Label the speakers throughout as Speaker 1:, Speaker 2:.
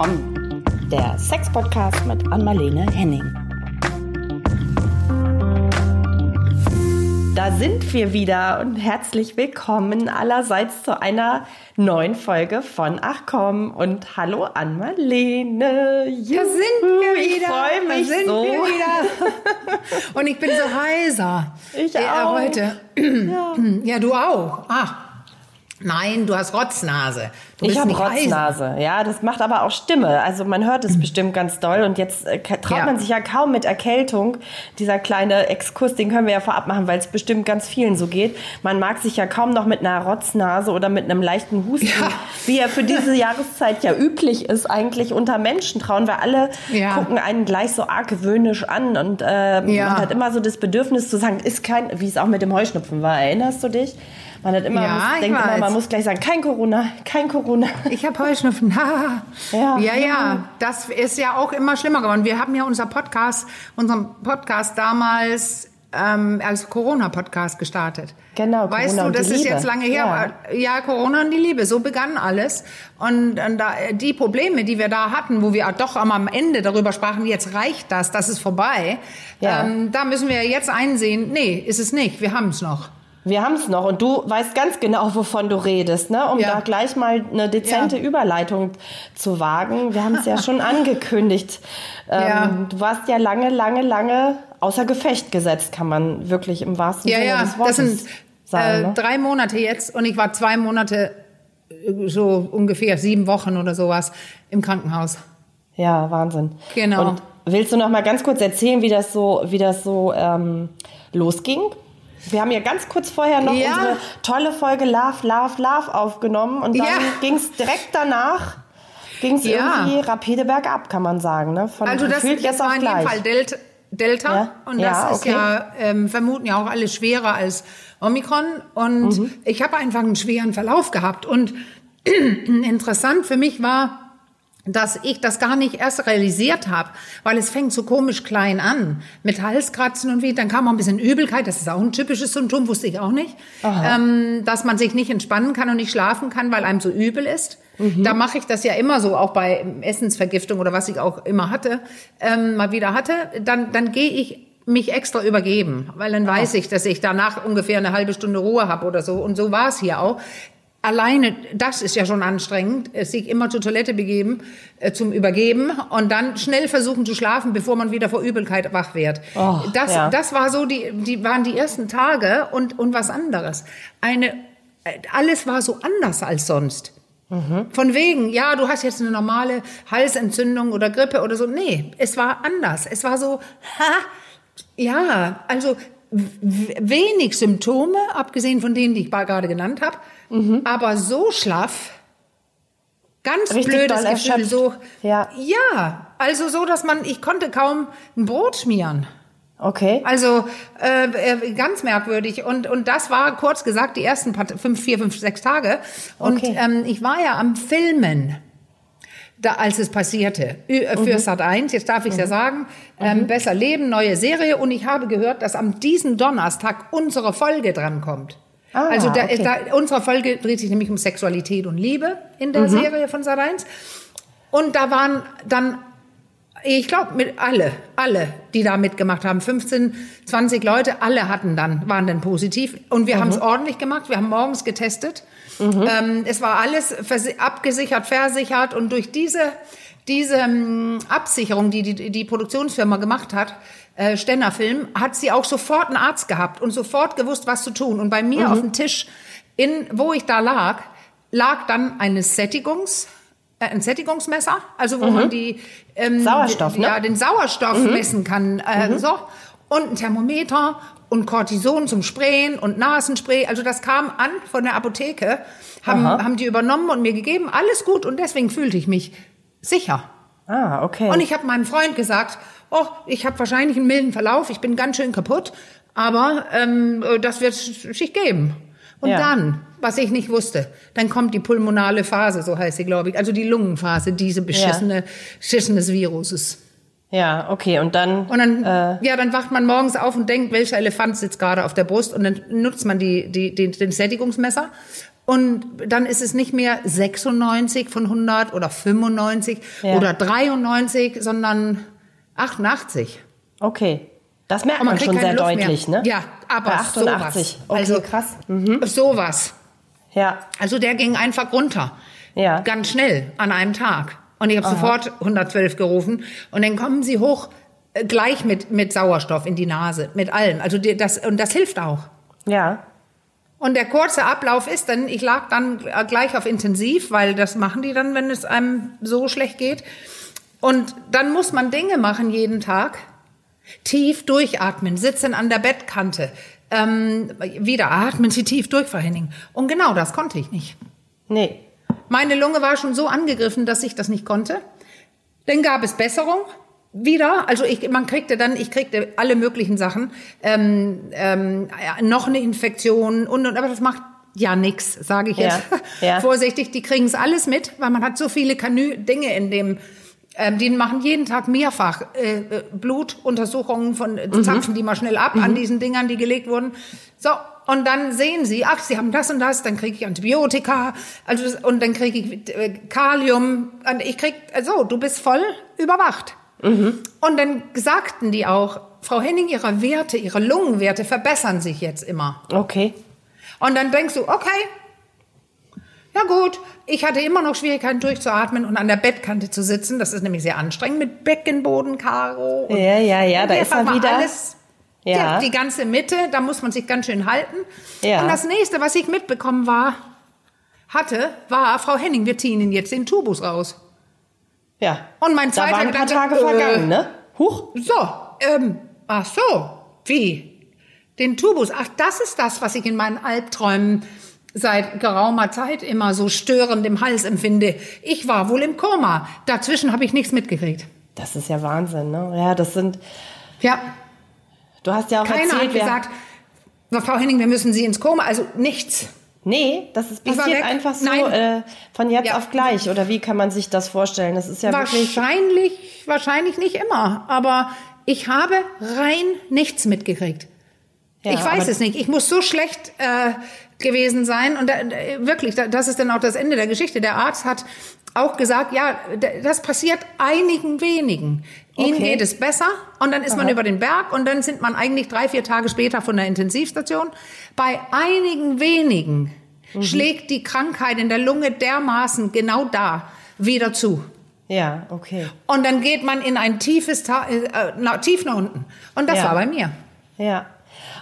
Speaker 1: Komm, der Sex-Podcast mit Anmalene Henning. Da sind wir wieder und herzlich willkommen allerseits zu einer neuen Folge von Ach komm und hallo an Marlene.
Speaker 2: Juhu, da sind wir wieder.
Speaker 1: Ich freue mich
Speaker 2: da sind
Speaker 1: so.
Speaker 2: Wir wieder. und ich bin so heiser.
Speaker 1: Ich
Speaker 2: äh,
Speaker 1: auch.
Speaker 2: Heute. Ja. ja, du auch. Ah. Nein, du hast Rotznase. Du
Speaker 1: ich habe Rotznase. Ja, das macht aber auch Stimme. Also man hört es bestimmt ganz doll. Und jetzt äh, traut
Speaker 2: Ja.
Speaker 1: man sich ja kaum mit Erkältung. Dieser kleine Exkurs, den können wir ja vorab machen, weil es bestimmt ganz vielen so geht. Man mag sich ja kaum noch mit einer Rotznase oder mit einem leichten Husten,
Speaker 2: Ja.
Speaker 1: wie er für diese Jahreszeit ja üblich ist, eigentlich unter Menschen trauen, weil alle
Speaker 2: Ja.
Speaker 1: gucken einen gleich so argwöhnisch an. Und äh,
Speaker 2: Ja.
Speaker 1: man hat immer so das Bedürfnis zu sagen, ist kein, wie es auch mit dem Heuschnupfen war. Erinnerst du dich? Man hat immer,
Speaker 2: Ja,
Speaker 1: muss, denkt immer,
Speaker 2: weiß.
Speaker 1: man muss gleich sagen, kein Corona, kein Corona.
Speaker 2: Ich habe Heuschnupfen.
Speaker 1: Ja.
Speaker 2: ja, ja. Das ist ja auch immer schlimmer geworden. Wir haben ja unser Podcast, unseren Podcast damals ähm, als Corona-Podcast gestartet.
Speaker 1: Genau,
Speaker 2: Weißt
Speaker 1: Corona
Speaker 2: du,
Speaker 1: und
Speaker 2: das ist
Speaker 1: Liebe.
Speaker 2: jetzt lange her. Ja. ja, Corona und die Liebe. So begann alles. Und, und da, die Probleme, die wir da hatten, wo wir doch am- am Ende darüber sprachen, jetzt reicht das, das ist vorbei.
Speaker 1: Ja.
Speaker 2: Ähm, da müssen wir jetzt einsehen, nee, ist es nicht. Wir haben es noch.
Speaker 1: Wir haben es noch und du weißt ganz genau, wovon du redest, ne? um
Speaker 2: Ja.
Speaker 1: da gleich mal eine dezente
Speaker 2: Ja.
Speaker 1: Überleitung zu wagen. Wir haben es ja schon angekündigt. Ähm,
Speaker 2: Ja.
Speaker 1: Du warst ja lange, lange, lange außer Gefecht gesetzt, kann man wirklich im wahrsten
Speaker 2: Ja,
Speaker 1: Sinne
Speaker 2: ja,
Speaker 1: des
Speaker 2: das
Speaker 1: Wortes
Speaker 2: sind
Speaker 1: sagen.
Speaker 2: äh,
Speaker 1: ne?
Speaker 2: drei Monate jetzt und ich war zwei Monate, äh, so ungefähr sieben Wochen oder sowas im Krankenhaus.
Speaker 1: Ja, Wahnsinn.
Speaker 2: Genau.
Speaker 1: Und willst du noch mal ganz kurz erzählen, wie das so, wie das so ähm, losging? Wir haben ja ganz kurz vorher noch
Speaker 2: Ja.
Speaker 1: unsere tolle Folge Love, Love, Love aufgenommen und dann
Speaker 2: Ja.
Speaker 1: ging es direkt danach ging es
Speaker 2: Ja.
Speaker 1: irgendwie rapide bergab, kann man sagen. Ne? Von
Speaker 2: Also das, das
Speaker 1: jetzt
Speaker 2: war in
Speaker 1: gleich.
Speaker 2: Fall Delta, Delta
Speaker 1: Ja?
Speaker 2: und
Speaker 1: Ja,
Speaker 2: das ist
Speaker 1: okay.
Speaker 2: ja, ähm, vermuten ja auch alle schwerer als Omikron und
Speaker 1: Mhm.
Speaker 2: ich habe einfach einen schweren Verlauf gehabt und interessant für mich war, dass ich das gar nicht erst realisiert habe, weil es fängt so komisch klein an mit Halskratzen und wie, dann kam auch ein bisschen Übelkeit, das ist auch ein typisches Symptom, wusste ich auch nicht, ähm, dass man sich nicht entspannen kann und nicht schlafen kann, weil einem so übel ist. Da mache ich das ja immer so, auch bei Essensvergiftung oder was ich auch immer hatte, ähm, mal wieder hatte, dann, dann gehe ich mich extra übergeben, weil dann weiß ich, dass ich danach ungefähr eine halbe Stunde Ruhe habe oder so. Und so war es hier auch. Alleine, das ist ja schon anstrengend, äh, sich immer zur Toilette begeben, äh, zum Übergeben und dann schnell versuchen zu schlafen, bevor man wieder vor Übelkeit wach wird.
Speaker 1: Oh,
Speaker 2: das,
Speaker 1: ja.
Speaker 2: das war so, die, die waren die ersten Tage und, und was anderes. Eine, äh, alles war so anders als sonst. Von wegen, ja, du hast jetzt eine normale Halsentzündung oder Grippe oder so. Nee, es war anders. Es war so, ha, ja, also wenig Symptome, abgesehen von denen, die ich gerade genannt habe, aber so schlaff, ganz
Speaker 1: Richtig
Speaker 2: blödes Gefühl,
Speaker 1: erschöpft.
Speaker 2: so,
Speaker 1: Ja.
Speaker 2: ja, also so, dass man, ich konnte kaum ein Brot schmieren.
Speaker 1: Okay.
Speaker 2: Also äh, äh, ganz merkwürdig. Und, und das war kurz gesagt die ersten paar, fünf, vier, fünf, sechs Tage. Und
Speaker 1: Okay.
Speaker 2: ähm, ich war ja am Filmen. Da, als es passierte, äh, für Sat 1, jetzt darf ich ja sagen, ähm, Besser Leben, neue Serie. Und ich habe gehört, dass am diesen Donnerstag unsere Folge drankommt.
Speaker 1: Ah,
Speaker 2: also da,
Speaker 1: okay.
Speaker 2: da, unsere Folge dreht sich nämlich um Sexualität und Liebe in der Serie von Sat 1. Und da waren dann, ich glaube, mit alle, alle, die da mitgemacht haben, 15, 20 Leute, alle hatten dann, waren dann positiv. Und wir haben es ordentlich gemacht. Wir haben morgens getestet. Ähm, es war alles abgesichert, versichert. Und durch diese, diese ähm, Absicherung, die, die die Produktionsfirma gemacht hat, äh, Stenner Film, hat sie auch sofort einen Arzt gehabt und sofort gewusst, was zu tun. Und bei mir auf dem Tisch, in, wo ich da lag, lag dann eine Sättigungs, äh, ein Sättigungsmesser, also wo man die ähm,
Speaker 1: Sauerstoff, ne?
Speaker 2: ja, den Sauerstoff messen kann, äh, so und ein Thermometer und Cortison zum Sprayen und Nasenspray. Also das kam an von der Apotheke, haben, haben die übernommen und mir gegeben. Alles gut und deswegen fühlte ich mich sicher.
Speaker 1: Ah, okay.
Speaker 2: Und ich habe meinem Freund gesagt, oh, ich habe wahrscheinlich einen milden Verlauf, ich bin ganz schön kaputt, aber ähm, das wird sich geben. Und
Speaker 1: Ja.
Speaker 2: dann, was ich nicht wusste, dann kommt die pulmonale Phase, so heißt sie, glaube ich, also die Lungenphase, diese beschissene, beschissenes Viruses.
Speaker 1: ja, okay. Und dann.
Speaker 2: Und dann,
Speaker 1: Äh,
Speaker 2: ja, dann wacht man morgens auf und denkt, welcher Elefant sitzt gerade auf der Brust und dann nutzt man die, die, den, den Sättigungsmesser Und dann ist es nicht mehr 96 von 100 oder 95
Speaker 1: Ja.
Speaker 2: oder 93, sondern 88.
Speaker 1: Okay. Das merkt man,
Speaker 2: kriegt
Speaker 1: schon sehr
Speaker 2: Luft
Speaker 1: deutlich,
Speaker 2: mehr.
Speaker 1: ne?
Speaker 2: Ja, aber
Speaker 1: Bei 88.
Speaker 2: sowas.
Speaker 1: Okay,
Speaker 2: Also-
Speaker 1: krass. Mhm.
Speaker 2: Sowas.
Speaker 1: Ja,
Speaker 2: Also der ging einfach runter.
Speaker 1: ja.
Speaker 2: Ganz schnell an einem Tag. Und ich habe sofort 112 gerufen. Und dann kommen sie hoch äh, gleich mit, mit Sauerstoff in die Nase, mit allem. Also das, und das hilft auch.
Speaker 1: Ja.
Speaker 2: Und der kurze Ablauf ist dann, ich lag dann gleich auf Intensiv, weil das machen die dann, wenn es einem so schlecht geht. Und dann muss man Dinge machen jeden Tag. Tief durchatmen, sitzen an der Bettkante. Ähm, wieder atmen Sie tief durch, Frau Henning. Und genau das konnte ich nicht.
Speaker 1: Nee.
Speaker 2: Meine Lunge war schon so angegriffen, dass ich das nicht konnte. Dann gab es Besserung wieder. Also ich, man kriegte dann, ich kriegte alle möglichen Sachen, ähm, ähm, noch eine Infektion und, und aber das macht ja nix, sage ich jetzt
Speaker 1: Ja, ja.
Speaker 2: vorsichtig. Die kriegen es alles mit, weil man hat so viele Kanü Dinge in dem. Ähm, die machen jeden Tag mehrfach äh, äh, Blutuntersuchungen von
Speaker 1: Mhm.
Speaker 2: äh, zapfen die mal schnell ab an diesen Dingern, die gelegt wurden. So und dann sehen sie, ach, sie haben das und das, dann kriege ich Antibiotika, also und dann kriege ich äh, Kalium, und ich krieg, also du bist voll überwacht.
Speaker 1: Mhm.
Speaker 2: Und dann sagten die auch, Frau Henning, ihre Werte, ihre Lungenwerte verbessern sich jetzt immer.
Speaker 1: Okay.
Speaker 2: Und dann denkst du, okay, ja gut, ich hatte immer noch Schwierigkeiten durchzuatmen und an der Bettkante zu sitzen. Das ist nämlich sehr anstrengend mit Beckenboden, Karo. und-
Speaker 1: Ja, ja, ja, da ist
Speaker 2: war
Speaker 1: wieder.
Speaker 2: Alles,
Speaker 1: Ja.
Speaker 2: ja. Die ganze Mitte, da muss man sich ganz schön halten.
Speaker 1: Ja.
Speaker 2: Und das nächste, was ich mitbekommen war, hatte, war, Frau Henning, wir ziehen Ihnen jetzt den Tubus raus.
Speaker 1: Ja.
Speaker 2: Und mein
Speaker 1: Da
Speaker 2: zweiter
Speaker 1: waren ein paar Tage
Speaker 2: äh,
Speaker 1: vergangen, ne? Huch.
Speaker 2: So, ähm, ach so, wie? Den Tubus, ach, das ist das, was ich in meinen Albträumen seit geraumer Zeit immer so störend im Hals empfinde. Ich war wohl im Koma. Dazwischen habe ich nichts mitgekriegt.
Speaker 1: Das ist ja Wahnsinn, ne? Ja, das sind.
Speaker 2: Ja,
Speaker 1: Du hast ja auch
Speaker 2: keiner
Speaker 1: erzählt,
Speaker 2: hat gesagt, Frau Henning, wir müssen Sie ins Koma. Also nichts.
Speaker 1: Nee, das ist passiert einfach so äh, von jetzt
Speaker 2: Ja.
Speaker 1: auf gleich. Oder wie kann man sich das vorstellen? Das ist ja wirklich.
Speaker 2: Wahrscheinlich, wahrscheinlich nicht immer. Aber ich habe rein nichts mitgekriegt.
Speaker 1: Ja,
Speaker 2: ich weiß es nicht. Ich muss so schlecht äh, gewesen sein. Und da, wirklich, da, das ist dann auch das Ende der Geschichte. Der Arzt hat auch gesagt, ja, das passiert einigen wenigen. Ihnen
Speaker 1: Okay.
Speaker 2: geht es besser und dann ist man über den Berg und dann sind man eigentlich drei, vier Tage später von der Intensivstation. Bei einigen wenigen
Speaker 1: Mhm.
Speaker 2: schlägt die Krankheit in der Lunge dermaßen genau da wieder zu.
Speaker 1: Ja, okay.
Speaker 2: Und dann geht man in ein tiefes, Ta äh, na, tief nach unten. Und das
Speaker 1: Ja.
Speaker 2: war bei mir.
Speaker 1: Ja.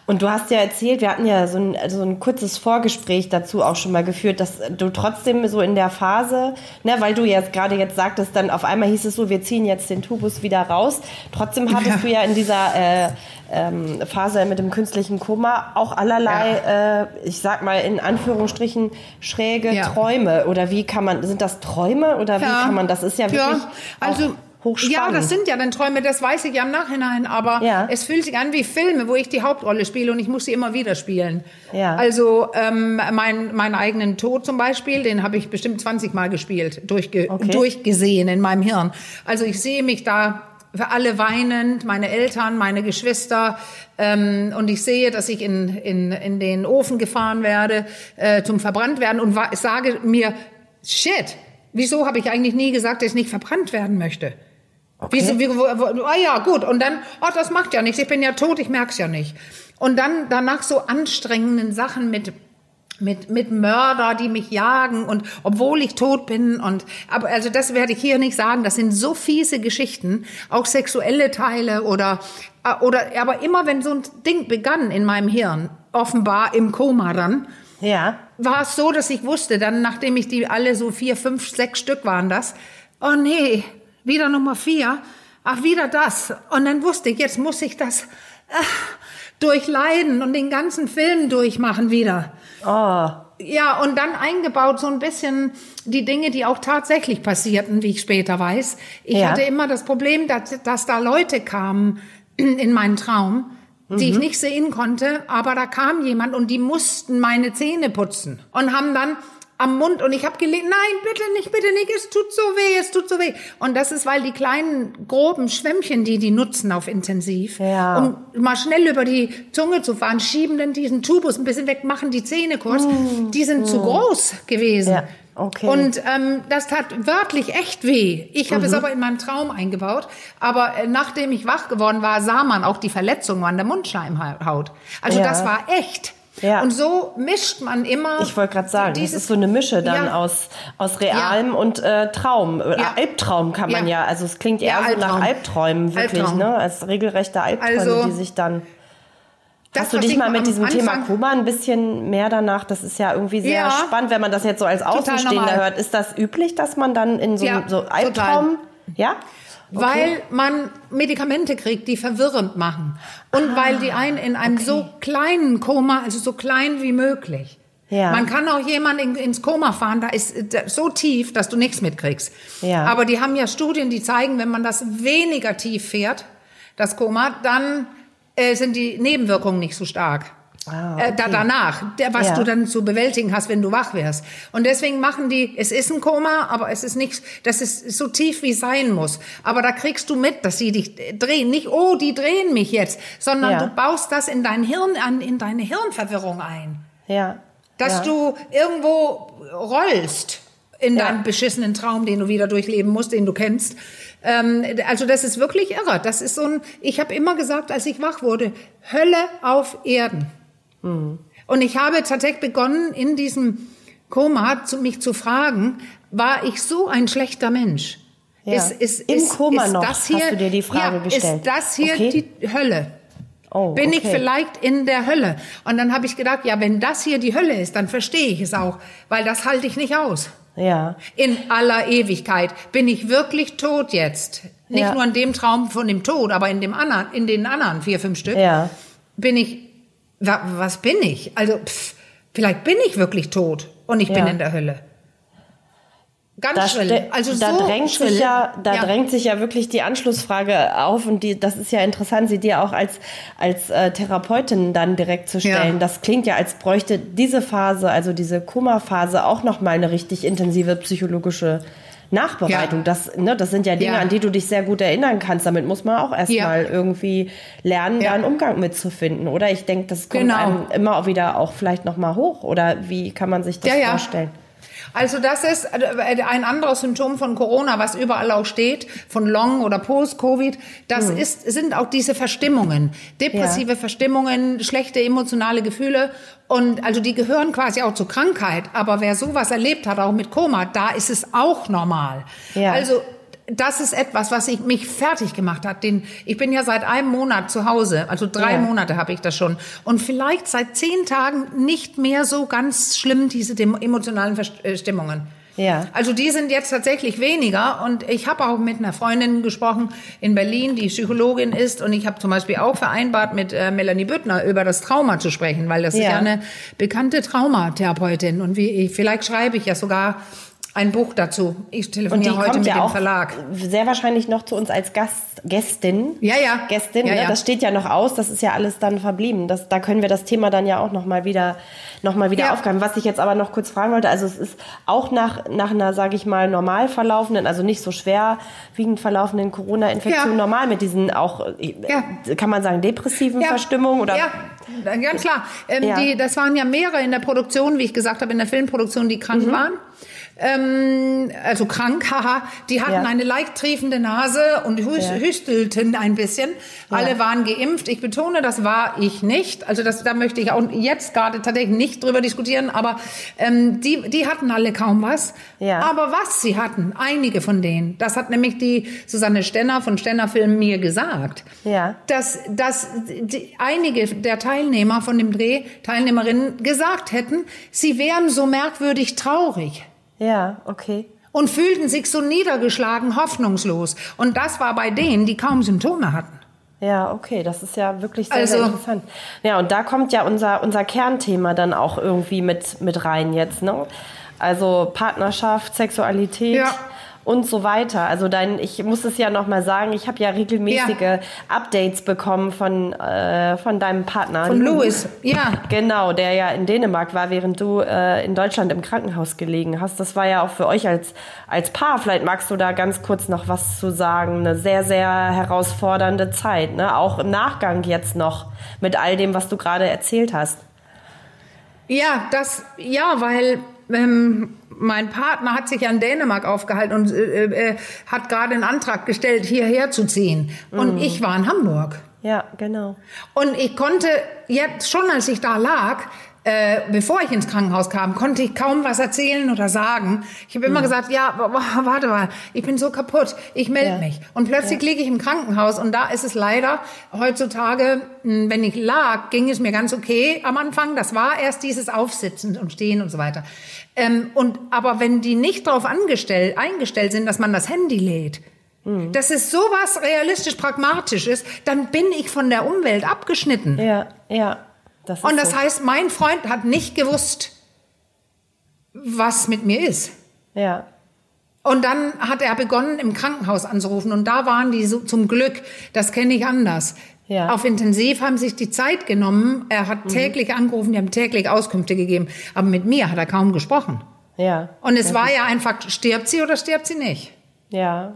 Speaker 1: Und du hast ja erzählt, wir hatten ja so ein, so ein kurzes Vorgespräch dazu auch schon mal geführt, dass du trotzdem so in der Phase, ne, weil du jetzt gerade jetzt sagtest, dann auf einmal hieß es so, wir ziehen jetzt den Tubus wieder raus. Trotzdem hattest
Speaker 2: Ja.
Speaker 1: du ja in dieser äh, ähm, Phase mit dem künstlichen Koma auch allerlei, äh, ich sag mal in Anführungsstrichen, schräge
Speaker 2: Ja.
Speaker 1: Träume. Oder wie kann man, sind das Träume oder wie kann man, das ist ja wirklich
Speaker 2: also
Speaker 1: hochspannend.
Speaker 2: ja, das sind ja dann Träume, das weiß ich ja im Nachhinein, aber
Speaker 1: Ja.
Speaker 2: es fühlt sich an wie Filme, wo ich die Hauptrolle spiele und ich muss sie immer wieder spielen.
Speaker 1: Ja.
Speaker 2: Also ähm, mein, meinen eigenen Tod zum Beispiel, den habe ich bestimmt 20 Mal gespielt, durchge
Speaker 1: Okay.
Speaker 2: durchgesehen in meinem Hirn. Also ich sehe mich da für alle weinend, meine Eltern, meine Geschwister. Ähm, und ich sehe, dass ich in, in, in den Ofen gefahren werde, äh, zum verbrannt werden und sage mir, shit, wieso habe ich eigentlich nie gesagt, dass ich nicht verbrannt werden möchte? Wieso, wie, ah ja, gut. Und dann, oh, das macht ja nichts. Ich bin ja tot, ich merk's ja nicht. Und dann danach so anstrengenden Sachen mit mit mit Mörder, die mich jagen und obwohl ich tot bin und aber also das werde ich hier nicht sagen. Das sind so fiese Geschichten, auch sexuelle Teile oder äh, oder aber immer wenn so ein Ding begann in meinem Hirn, offenbar im Koma dann,
Speaker 1: ja.
Speaker 2: war es so, dass ich wusste, dann nachdem ich die alle so vier, fünf, sechs Stück waren das, oh nee, wieder Nummer vier, ach wieder das. Und dann wusste ich, jetzt muss ich das äh, durchleiden und den ganzen Film durchmachen wieder.
Speaker 1: Oh,
Speaker 2: Ja, und dann eingebaut so ein bisschen die Dinge, die auch tatsächlich passierten, wie ich später weiß. Ich
Speaker 1: Ja.
Speaker 2: hatte immer das Problem, dass, dass da Leute kamen in meinen Traum, die ich nicht sehen konnte, aber da kam jemand und die mussten meine Zähne putzen und haben dann am Mund und ich habe gelesen, nein, bitte nicht, bitte nicht, es tut so weh, es tut so weh. Und das ist, weil die kleinen, groben Schwämmchen, die die nutzen auf intensiv,
Speaker 1: Ja.
Speaker 2: um mal schnell über die Zunge zu fahren, schieben dann diesen Tubus ein bisschen weg, machen die Zähne kurz, die sind zu groß gewesen.
Speaker 1: Mm. Ja, okay.
Speaker 2: Und ähm, das tat wörtlich echt weh. Ich habe es
Speaker 1: Mhm.
Speaker 2: aber in meinem Traum eingebaut. Aber äh, nachdem ich wach geworden war, sah man auch die Verletzung an der Mundschleimhaut. Also
Speaker 1: Ja.
Speaker 2: das war echt.
Speaker 1: Ja.
Speaker 2: Und so mischt man immer.
Speaker 1: Ich wollte gerade sagen, das
Speaker 2: dieses-
Speaker 1: ist so eine Mische dann
Speaker 2: Ja.
Speaker 1: aus, aus realem und äh, Traum. Äh,
Speaker 2: Ja.
Speaker 1: Albtraum kann man ja.
Speaker 2: Ja.
Speaker 1: Also es klingt eher
Speaker 2: Ja,
Speaker 1: so nach. Albträumen, wirklich,
Speaker 2: Albtraum.
Speaker 1: ne? Als regelrechte Albträume,
Speaker 2: Also,
Speaker 1: die sich dann.
Speaker 2: das,
Speaker 1: Hast du dich
Speaker 2: ich
Speaker 1: mal mit diesem Thema
Speaker 2: Anfang-
Speaker 1: Koma ein bisschen mehr danach? Das ist ja irgendwie sehr
Speaker 2: Ja.
Speaker 1: spannend, wenn man das jetzt so als Außenstehender hört. Ist das üblich, dass man dann in so,
Speaker 2: Ja,
Speaker 1: so Albtraum. Ja?
Speaker 2: Weil man Medikamente kriegt, die verwirrend machen. Und
Speaker 1: Ah,
Speaker 2: weil die einen in einem so kleinen Koma, also so klein wie möglich.
Speaker 1: Ja.
Speaker 2: Man kann auch jemanden in, ins Koma fahren, da ist so tief, dass du nichts mitkriegst.
Speaker 1: Ja.
Speaker 2: Aber die haben ja Studien, die zeigen, wenn man das weniger tief fährt, das Koma, dann äh, sind die Nebenwirkungen nicht so stark.
Speaker 1: Ah,
Speaker 2: äh, da,
Speaker 1: okay.
Speaker 2: danach, der, was
Speaker 1: Ja.
Speaker 2: du dann zu bewältigen hast, wenn du wach wärst. Und deswegen machen die, es ist ein Koma, aber es ist nicht, das ist so tief, wie sein muss. Aber da kriegst du mit, dass sie dich drehen. Nicht, oh, die drehen mich jetzt, sondern
Speaker 1: Ja.
Speaker 2: du baust das in dein Hirn an, in deine Hirnverwirrung ein.
Speaker 1: Ja.
Speaker 2: Dass
Speaker 1: ja.
Speaker 2: du irgendwo rollst in deinem beschissenen Traum, den du wieder durchleben musst, den du kennst. Ähm, also das ist wirklich irre. Das ist so ein, ich habe immer gesagt, als ich wach wurde, Hölle auf Erden.
Speaker 1: Mhm.
Speaker 2: Und ich habe tatsächlich begonnen, in diesem Koma zu, mich zu fragen, war ich so ein schlechter Mensch?
Speaker 1: Ja. Im Koma noch hast du dir die Frage
Speaker 2: ja,
Speaker 1: gestellt.
Speaker 2: Ist das hier
Speaker 1: Okay.
Speaker 2: die Hölle?
Speaker 1: Oh,
Speaker 2: Bin ich
Speaker 1: okay.
Speaker 2: vielleicht in der Hölle? Und dann habe ich gedacht, ja, wenn das hier die Hölle ist, dann verstehe ich es auch, weil das halte ich nicht aus.
Speaker 1: Ja.
Speaker 2: In aller Ewigkeit bin ich wirklich tot jetzt. Nicht
Speaker 1: Ja.
Speaker 2: nur in dem Traum von dem Tod, aber in dem anderen, in den anderen vier, fünf Stück.
Speaker 1: Ja.
Speaker 2: Bin ich, was bin ich? Also, pff, vielleicht bin ich wirklich tot und ich bin
Speaker 1: Ja.
Speaker 2: in der Hölle. Ganz
Speaker 1: Da,
Speaker 2: Also
Speaker 1: da
Speaker 2: so
Speaker 1: drängt
Speaker 2: schrill.
Speaker 1: sich ja, da
Speaker 2: Ja.
Speaker 1: drängt sich ja wirklich die Anschlussfrage auf und die, das ist ja interessant, sie dir auch als als äh, Therapeutin dann direkt zu stellen.
Speaker 2: Ja.
Speaker 1: Das klingt ja, als bräuchte diese Phase, also diese Koma-Phase, auch noch mal eine richtig intensive psychologische Nachbereitung.
Speaker 2: Ja.
Speaker 1: Das, ne, das sind ja Dinge,
Speaker 2: Ja.
Speaker 1: an die du dich sehr gut erinnern kannst. Damit muss man auch erstmal
Speaker 2: Ja.
Speaker 1: irgendwie lernen,
Speaker 2: Ja.
Speaker 1: da einen Umgang mitzufinden. Oder ich denke, das kommt
Speaker 2: Genau.
Speaker 1: einem immer wieder auch vielleicht noch mal hoch. Oder wie kann man sich das
Speaker 2: Ja, ja. Also das ist äh, ein anderes Symptom von Corona, was überall auch steht, von Long- oder Post-Covid. Das
Speaker 1: Hm.
Speaker 2: ist, sind auch diese Verstimmungen, depressive Verstimmungen, schlechte emotionale Gefühle. Und also die gehören quasi auch zur Krankheit. Aber wer sowas erlebt hat, auch mit Koma, da ist es auch normal.
Speaker 1: Ja.
Speaker 2: Also das ist etwas, was ich mich fertig gemacht hat. Den, ich bin ja seit einem Monat zu Hause, also drei
Speaker 1: Ja.
Speaker 2: Monate habe ich das schon. Und vielleicht seit zehn Tagen nicht mehr so ganz schlimm, diese emotionalen Verstimmungen.
Speaker 1: Ja.
Speaker 2: Also die sind jetzt tatsächlich weniger und ich habe auch mit einer Freundin gesprochen in Berlin, die Psychologin ist und ich habe zum Beispiel auch vereinbart mit äh, Melanie Büttner über das Trauma zu sprechen, weil das ist
Speaker 1: Ja.
Speaker 2: ja eine bekannte Traumatherapeutin und wie ich, vielleicht schreibe ich ja sogar ein Buch dazu. Ich telefoniere heute
Speaker 1: kommt
Speaker 2: mit
Speaker 1: ja
Speaker 2: dem
Speaker 1: auch
Speaker 2: Verlag.
Speaker 1: sehr wahrscheinlich noch zu uns als Gast, Gästin.
Speaker 2: Ja, ja.
Speaker 1: Gästin,
Speaker 2: Ja,
Speaker 1: ne?
Speaker 2: ja.
Speaker 1: das steht ja noch aus, das ist ja alles dann verblieben. Das, da können wir das Thema dann ja auch nochmal wieder, noch mal wieder
Speaker 2: Ja.
Speaker 1: aufgreifen. Was ich jetzt aber noch kurz fragen wollte, also es ist auch nach, nach einer, sage ich mal, normal verlaufenden, also nicht so schwerwiegend verlaufenden Corona-Infektion, normal mit diesen auch, kann man sagen, depressiven Verstimmungen oder?
Speaker 2: Ja, ganz klar. Ähm. Die, das waren ja mehrere in der Produktion, wie ich gesagt habe, in der Filmproduktion, die
Speaker 1: Mhm.
Speaker 2: krank waren. Ähm, also krank, haha. Die hatten
Speaker 1: Ja.
Speaker 2: eine leicht triefende Nase und hüs
Speaker 1: Ja.
Speaker 2: hüstelten ein bisschen. Alle waren geimpft. Ich betone, das war ich nicht. Also das, da möchte ich auch jetzt gerade tatsächlich nicht drüber diskutieren. Aber ähm, die, die hatten alle kaum was.
Speaker 1: Ja.
Speaker 2: Aber was sie hatten, einige von denen, das hat nämlich die Susanne Stenner von Stenner Film mir gesagt
Speaker 1: Ja.
Speaker 2: dass, dass die, einige der Teilnehmer von dem Dreh, Teilnehmerinnen, gesagt hätten, sie wären so merkwürdig traurig
Speaker 1: Ja, okay.
Speaker 2: und fühlten sich so niedergeschlagen, hoffnungslos. Und das war bei denen, die kaum Symptome hatten.
Speaker 1: Ja, okay, das ist ja wirklich sehr,
Speaker 2: Also-
Speaker 1: sehr interessant. Ja, und da kommt ja unser, unser Kernthema dann auch irgendwie mit, mit rein jetzt, ne? Also Partnerschaft, Sexualität.
Speaker 2: Ja.
Speaker 1: Und so weiter. Also dein, ich muss es ja nochmal sagen, ich habe ja regelmäßige ja. Updates bekommen von, äh, von deinem Partner.
Speaker 2: Von Louis, ja.
Speaker 1: Genau, der ja in Dänemark war, während du äh, in Deutschland im Krankenhaus gelegen hast. Das war ja auch für euch als, als Paar. Vielleicht magst du da ganz kurz noch was zu sagen. Eine sehr, sehr herausfordernde Zeit, ne? Auch im Nachgang jetzt noch mit all dem, was du gerade erzählt hast.
Speaker 2: Ja, das, ja, weil ähm, mein Partner hat sich ja in Dänemark aufgehalten und äh, äh, hat gerade einen Antrag gestellt, hierher zu ziehen. Und mm. ich war in Hamburg.
Speaker 1: Ja, genau.
Speaker 2: Und ich konnte jetzt schon, als ich da lag, äh, bevor ich ins Krankenhaus kam, konnte ich kaum was erzählen oder sagen. Ich habe immer mhm. gesagt, ja, warte mal, ich bin so kaputt, ich melde ja. mich. Und plötzlich ja. liege ich im Krankenhaus und da ist es leider heutzutage, hm, wenn ich lag, ging es mir ganz okay am Anfang. Das war erst dieses Aufsitzen und Stehen und so weiter. Ähm, und aber wenn die nicht darauf eingestellt sind, dass man das Handy lädt, mhm. dass es sowas realistisch pragmatisch ist, dann bin ich von der Umwelt abgeschnitten.
Speaker 1: Ja, ja.
Speaker 2: Das und das so. heißt, mein Freund hat nicht gewusst, was mit mir ist.
Speaker 1: Ja.
Speaker 2: Und dann hat er begonnen, im Krankenhaus anzurufen. Und da waren die so, zum Glück, das kenne ich anders. Ja. Auf Intensiv haben sich die Zeit genommen. Er hat mhm. täglich angerufen, die haben täglich Auskünfte gegeben. Aber mit mir hat er kaum gesprochen.
Speaker 1: Ja.
Speaker 2: Und es war ja einfach, stirbt sie oder stirbt sie nicht?
Speaker 1: Ja.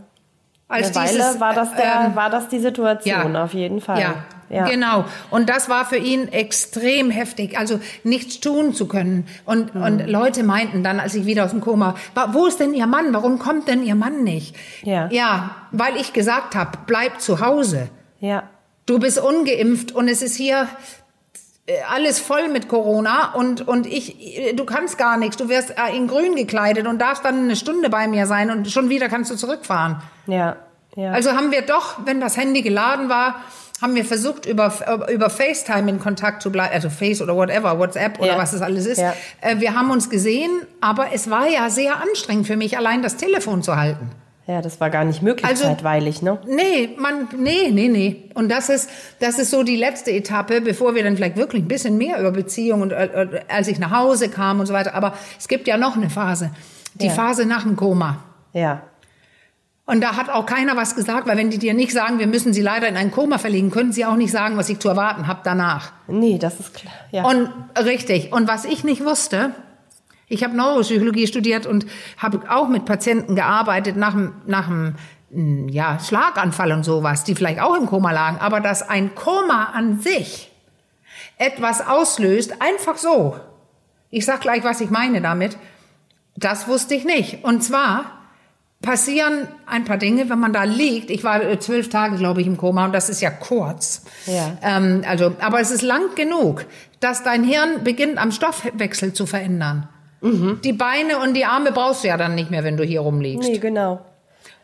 Speaker 1: Als Eine dieses, Weile war das, der, ähm, war das die Situation, ja, auf jeden Fall.
Speaker 2: Ja, ja. Genau. Und das war für ihn extrem heftig, also nichts tun zu können. Und, mhm. und Leute meinten dann, als ich wieder aus dem Koma, wo ist denn Ihr Mann? Warum kommt denn Ihr Mann nicht?
Speaker 1: Ja.
Speaker 2: Ja, weil ich gesagt habe, bleib zu Hause.
Speaker 1: Ja.
Speaker 2: Du bist ungeimpft und es ist hier äh, alles voll mit Corona und, und ich, äh, du kannst gar nichts. Du wirst äh, in grün gekleidet und darfst dann eine Stunde bei mir sein und schon wieder kannst du zurückfahren.
Speaker 1: Ja. ja.
Speaker 2: Also haben wir doch, wenn das Handy geladen war, haben wir versucht, über, über FaceTime in Kontakt zu bleiben, also Face oder whatever, WhatsApp oder ja. was es alles ist. Ja. Äh, wir haben uns gesehen, aber es war ja sehr anstrengend für mich, allein das Telefon zu halten.
Speaker 1: Ja, das war gar nicht möglich also, zeitweilig, ne?
Speaker 2: Nee, man, nee, nee, nee. Und das ist, das ist so die letzte Etappe, bevor wir dann vielleicht wirklich ein bisschen mehr über Beziehungen und äh, als ich nach Hause kam und so weiter. Aber es gibt ja noch eine Phase. Die ja. Phase nach dem Koma.
Speaker 1: Ja.
Speaker 2: Und da hat auch keiner was gesagt, weil wenn die dir nicht sagen, wir müssen sie leider in ein Koma verlegen, können sie auch nicht sagen, was ich zu erwarten habe danach.
Speaker 1: Nee, das ist klar. Ja.
Speaker 2: Und richtig. Und was ich nicht wusste, ich habe Neuropsychologie studiert und habe auch mit Patienten gearbeitet nach dem, nach dem hm, ja, Schlaganfall und sowas, die vielleicht auch im Koma lagen, aber dass ein Koma an sich etwas auslöst, einfach so. Ich sag gleich, was ich meine damit. Das wusste ich nicht. Und zwar passieren ein paar Dinge, wenn man da liegt. Ich war äh, zwölf Tage, glaube ich, im Koma und das ist ja kurz.
Speaker 1: Ja.
Speaker 2: Ähm, also, aber es ist lang genug, dass dein Hirn beginnt, am Stoffwechsel zu verändern. Mhm. Die Beine und die Arme brauchst du ja dann nicht mehr, wenn du hier rumliegst.
Speaker 1: Nee, genau.